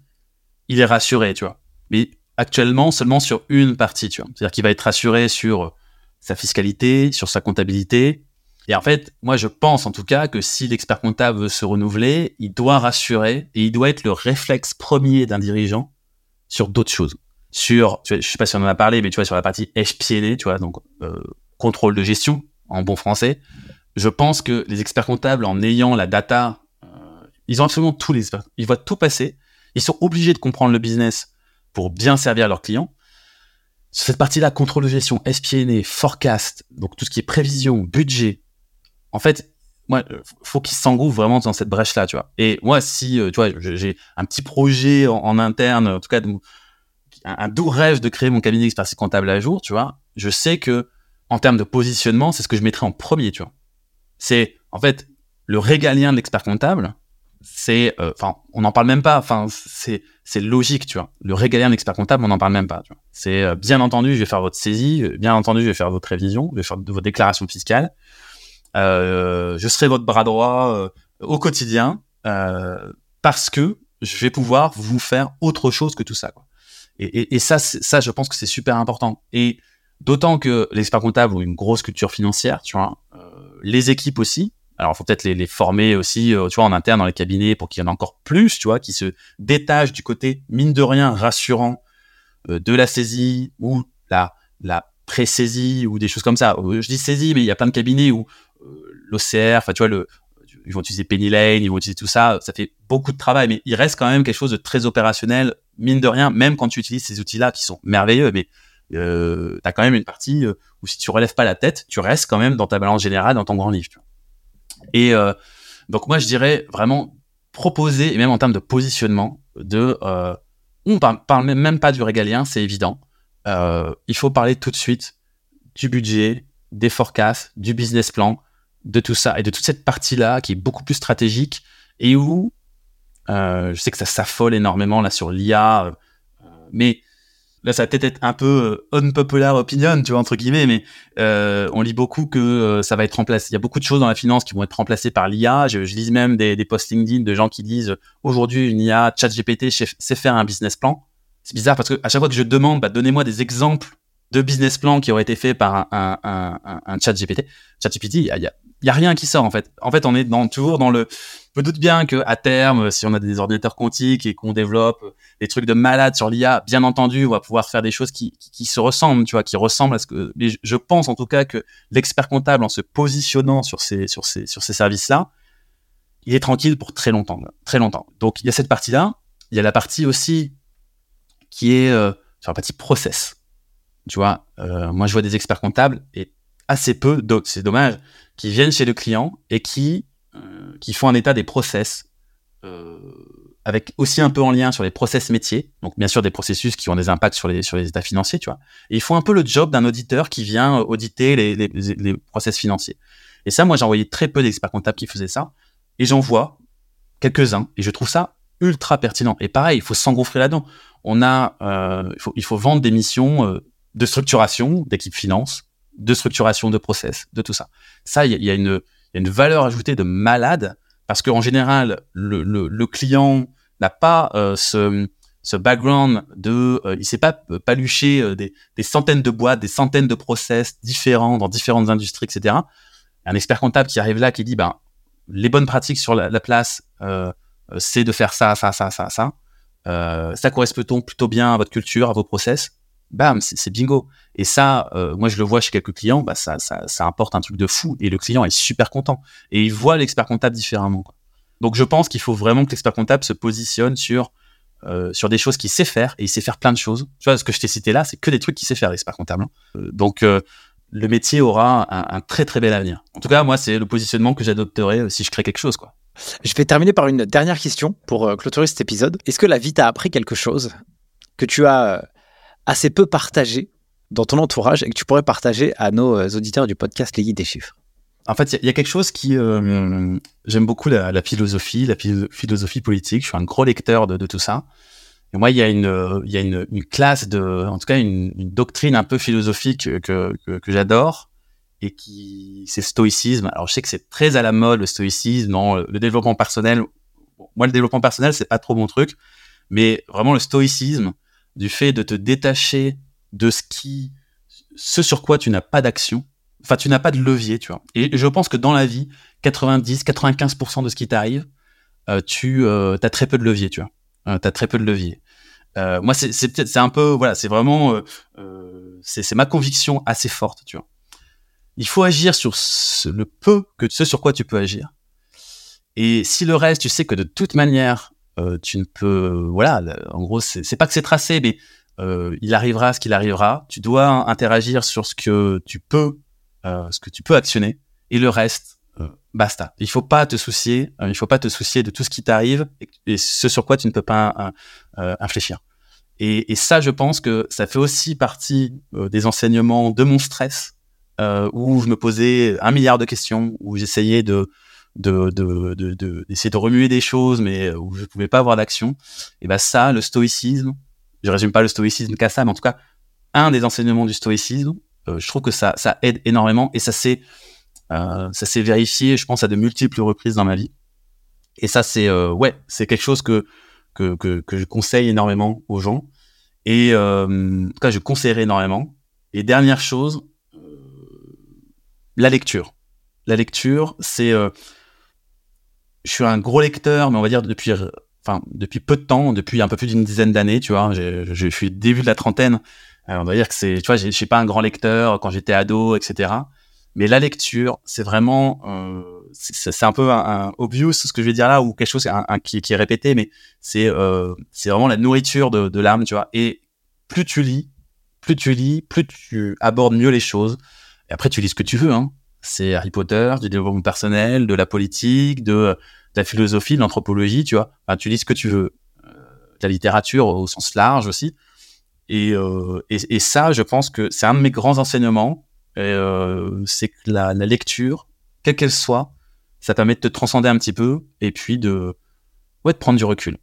il est rassuré, tu vois. Mais actuellement, seulement sur une partie, tu vois. C'est-à-dire qu'il va être rassuré sur sa fiscalité, sur sa comptabilité. Et en fait, moi, je pense en tout cas que si l'expert comptable veut se renouveler, il doit rassurer et il doit être le réflexe premier d'un dirigeant sur d'autres choses. Sur, je sais pas si on en a parlé, mais tu vois, sur la partie HPLA, tu vois, donc euh, contrôle de gestion en bon français, je pense que les experts comptables, en ayant la data, euh, ils ont absolument tous les experts. Ils voient tout passer. Ils sont obligés de comprendre le business pour bien servir leurs clients. Sur cette partie-là, contrôle de gestion, SPNA, forecast, donc tout ce qui est prévision, budget, en fait, moi, faut qu'ils s'engouffrent vraiment dans cette brèche-là, tu vois. Et moi, si, euh, tu vois, j'ai un petit projet en, interne, en tout cas, un, doux rêve de créer mon cabinet d'expertise comptable à jour, tu vois, je sais que en termes de positionnement, c'est ce que je mettrais en premier, tu vois. C'est, en fait, le régalien de l'expert comptable, c'est, euh, enfin, on n'en parle même pas. Enfin, c'est, c'est logique, tu vois. Le régalien d'expert comptable, on n'en parle même pas. Tu vois. C'est euh, bien entendu, je vais faire votre saisie, bien entendu, je vais faire votre révision, je vais faire de vos déclarations fiscales. Euh, je serai votre bras droit au quotidien parce que je vais pouvoir vous faire autre chose que tout ça. Quoi. Et, et, et ça, ça, je pense que c'est super important. Et d'autant que l'expert comptable ont une grosse culture financière, tu vois. les équipes aussi, alors, faut peut-être les, les, former aussi, euh, tu vois, en interne dans les cabinets pour qu'il y en ait encore plus, tu vois, qui se détachent du côté, mine de rien, rassurant euh, de la saisie ou la, la pré-saisie ou des choses comme ça. Euh, je dis saisie, mais il y a plein de cabinets où l'OCR, enfin, tu vois, le, ils vont utiliser Penny Lane, ils vont utiliser tout ça. Ça fait beaucoup de travail, mais il reste quand même quelque chose de très opérationnel, mine de rien, même quand tu utilises ces outils-là qui sont merveilleux, mais euh, tu as quand même une partie où si tu relèves pas la tête, tu restes quand même dans ta balance générale, dans ton grand livre. Tu vois. Et euh, donc moi, je dirais vraiment proposer, et même en termes de positionnement, de... Euh, on parle même pas du régalien, c'est évident. Euh, il faut parler tout de suite du budget, des forecasts, du business plan, de tout ça, et de toute cette partie-là qui est beaucoup plus stratégique, et où euh, je sais que ça s'affole énormément là sur l'IA, euh, mais là ça va peut-être être un peu euh, unpopular opinion, tu vois entre guillemets, mais on lit beaucoup que ça va être remplacé. Il y a beaucoup de choses dans la finance qui vont être remplacées par l'IA. Je, lis même des, des posts LinkedIn de gens qui disent aujourd'hui une IA, ChatGPT sait faire un business plan. C'est bizarre parce que à chaque fois que je demande, bah, donnez-moi des exemples de business plans qui auraient été faits par un, un, un, un chat GPT. GPT, il y a, rien qui sort en fait. En fait, on est dans, toujours dans le. Je me doute bien que à terme, si on a des ordinateurs quantiques et qu'on développe des trucs de malade sur l'IA, bien entendu, on va pouvoir faire des choses qui, se ressemblent, tu vois, qui ressemblent à ce que. Je pense en tout cas que l'expert comptable, en se positionnant sur ces sur ces sur ces services-là, il est tranquille pour très longtemps, très longtemps. Donc il y a cette partie-là. Il y a la partie aussi qui est euh, sur la partie process tu vois, euh, moi, je vois des experts comptables et assez peu, c'est dommage, qui viennent chez le client et qui, euh, qui font un état des process, euh, avec aussi un peu en lien sur les process métiers, donc bien sûr des processus qui ont des impacts sur les, sur les états financiers, tu vois. Et ils font un peu le job d'un auditeur qui vient auditer les, les, les process financiers. Et ça, moi, j'ai envoyé très peu d'experts comptables qui faisaient ça, et j'en vois quelques-uns, et je trouve ça ultra pertinent. Et pareil, il faut s'engouffrer là-dedans. On a, euh, il, faut, il faut vendre des missions euh, de structuration d'équipe finance, de structuration de process, de tout ça. Ça, il y, a une valeur ajoutée de malade parce qu'en général, le, client n'a pas euh, ce, background de, euh, il sait pas palucher euh, des, des, centaines de boîtes, des centaines de process différents dans différentes industries, etc. Un expert comptable qui arrive là, qui dit, ben, les bonnes pratiques sur la, la place, c'est de faire ça, ça, ça, ça, ça. ça correspond plutôt bien à votre culture, à vos process? Bam, c'est bingo. Et ça, euh, moi je le vois chez quelques clients, bah ça, ça, ça apporte un truc de fou et le client est super content et il voit l'expert comptable différemment. Donc je pense qu'il faut vraiment que l'expert comptable se positionne sur euh, sur des choses qu'il sait faire et il sait faire plein de choses. Tu vois, ce que je t'ai cité là, c'est que des trucs qu'il sait faire l'expert comptable. Hein. Euh, donc le métier aura un, très très bel avenir. En tout cas, moi c'est le positionnement que j'adopterai si je crée quelque chose. Je vais terminer par une dernière question pour clôturer cet épisode. Est-ce que la vie t'a appris quelque chose? Que tu as assez peu partagé dans ton entourage et que tu pourrais partager à nos euh, auditeurs du podcast Les Guides des Chiffres En fait, il y, a quelque chose qui... Euh, J'aime beaucoup la, philosophie, la philosophie politique. Je suis un gros lecteur de, tout ça. Et moi, il y a une, y a une, classe de, en tout cas, une, doctrine un peu philosophique que, que, j'adore et qui, c'est stoïcisme. Alors, je sais que c'est très à la mode, le stoïcisme, non, le développement personnel. moi, le développement personnel, c'est pas trop mon truc, mais vraiment le stoïcisme, du fait de te détacher de ce qui, ce sur quoi tu n'as pas d'action. Enfin, tu n'as pas de levier, tu vois. Et je pense que dans la vie, 90, 95% de ce qui t'arrive, euh, tu euh, as très peu de levier, tu vois. Euh, tu as très peu de levier. Euh, moi, c'est peut-être, c'est un peu, voilà, c'est vraiment, euh, c'est ma conviction assez forte, tu vois. Il faut agir sur ce, le peu que ce sur quoi tu peux agir. Et si le reste, tu sais que de toute manière, tu ne peux, voilà, en gros, c'est pas que c'est tracé, mais euh, il arrivera ce qu'il arrivera. Tu dois interagir sur ce que tu peux, euh, ce que tu peux actionner, et le reste, euh, basta. Il faut pas te soucier, euh, il faut pas te soucier de tout ce qui t'arrive et, ce sur quoi tu ne peux pas euh, infléchir. Et, et, ça, je pense que ça fait aussi partie des enseignements de mon stress, où je me posais un milliard de questions, où j'essayais de de, de, de, de, d'essayer de remuer des choses, mais où je pouvais pas avoir d'action. Et ben ça, le stoïcisme, je résume pas le stoïcisme qu'à ça, mais en tout cas, un des enseignements du stoïcisme, euh, je trouve que ça, ça aide énormément et ça s'est, euh, ça s'est vérifié, je pense, à de multiples reprises dans ma vie. Et ça, c'est, euh, ouais, c'est quelque chose que, que, que, que, je conseille énormément aux gens. Et euh, en tout cas, je conseillerais énormément. Et dernière chose, euh, la lecture. La lecture, c'est, je suis un gros lecteur, mais on va dire depuis, enfin, depuis peu de temps, depuis un peu plus d'une dizaine d'années, tu vois. Je suis début de la trentaine. on va dire que c'est, tu vois, je suis pas un grand lecteur quand j'étais ado, etc. Mais la lecture, c'est vraiment, euh, c'est un peu un, obvious ce que je vais dire là, ou quelque chose qui, est répété, mais c'est euh, c'est vraiment la nourriture de, de l'âme, tu vois. Et plus tu lis, plus tu lis, plus tu abordes mieux les choses. Et après, tu lis ce que tu veux, hein. C'est Harry Potter, du développement personnel, de la politique, de la philosophie, l'anthropologie, tu vois. Tu lis ce que tu veux. Euh, la littérature au sens large aussi. Et, euh, et, et, ça, je pense que c'est un de mes grands enseignements. Euh, c'est que la, lecture, quelle qu'elle soit, ça permet de te transcender un petit peu et puis de, ouais, de prendre du recul,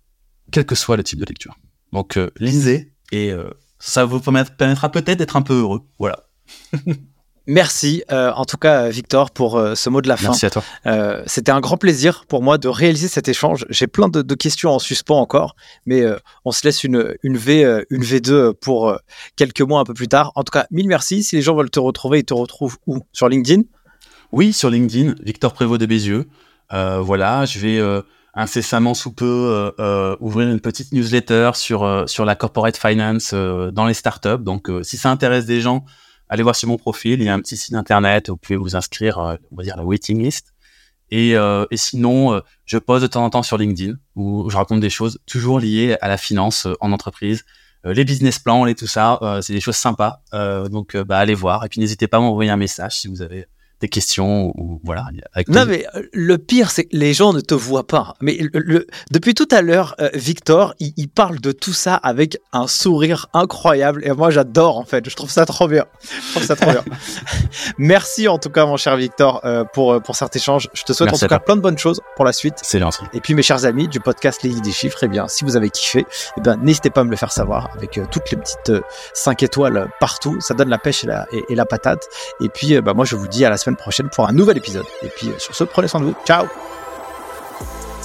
quel que soit le type de lecture. Donc, euh, lisez et euh, ça vous permettra peut-être d'être un peu heureux. Voilà. (laughs) Merci, euh, en tout cas, Victor, pour euh, ce mot de la fin. Merci à toi. Euh, C'était un grand plaisir pour moi de réaliser cet échange. J'ai plein de, de, questions en suspens encore, mais on se laisse une, une, v, une V2 pour quelques mois un peu plus tard. En tout cas, mille merci. Si les gens veulent te retrouver, ils te retrouvent où? Sur LinkedIn? Oui, sur LinkedIn, Victor Prévost de Bézieux. voilà, je vais incessamment sous peu ouvrir une petite newsletter sur, sur la corporate finance dans les startups. Donc, si ça intéresse des gens, allez voir sur mon profil, il y a un petit site internet, vous pouvez vous inscrire, euh, on va dire la waiting list. Et, euh, et sinon, euh, je pose de temps en temps sur LinkedIn où je raconte des choses toujours liées à la finance en entreprise, les business plans, et tout ça, c'est des choses sympas. donc, bah, allez voir. Et puis, n'hésitez pas à m'envoyer un message si vous avez des questions ou voilà. Avec non mais euh, le pire c'est que les gens ne te voient pas. Mais le, le, depuis tout à l'heure, euh, Victor, il, il, parle de tout ça avec un sourire incroyable et moi j'adore en fait. Je trouve ça trop bien. Je trouve ça trop bien. (laughs) Merci en tout cas mon cher Victor euh, pour pour cet échange. Je te souhaite Merci en tout cas plein de bonnes choses pour la suite. C'est gentil. Et puis mes chers amis du podcast Les des chiffres, eh bien si vous avez kiffé, eh bien n'hésitez pas à me le faire savoir avec euh, toutes les petites 5 étoiles partout. Ça donne la pêche et la, et, et la patate. Et puis bah moi je vous dis à la semaine prochaine pour un nouvel épisode. Et puis sur ce, prenez soin de vous. Ciao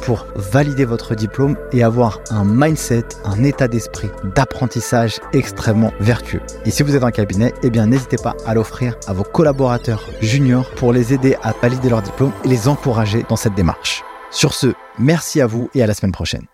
pour valider votre diplôme et avoir un mindset, un état d'esprit d'apprentissage extrêmement vertueux. Et si vous êtes un cabinet, eh bien n'hésitez pas à l'offrir à vos collaborateurs juniors pour les aider à valider leur diplôme et les encourager dans cette démarche. Sur ce, merci à vous et à la semaine prochaine.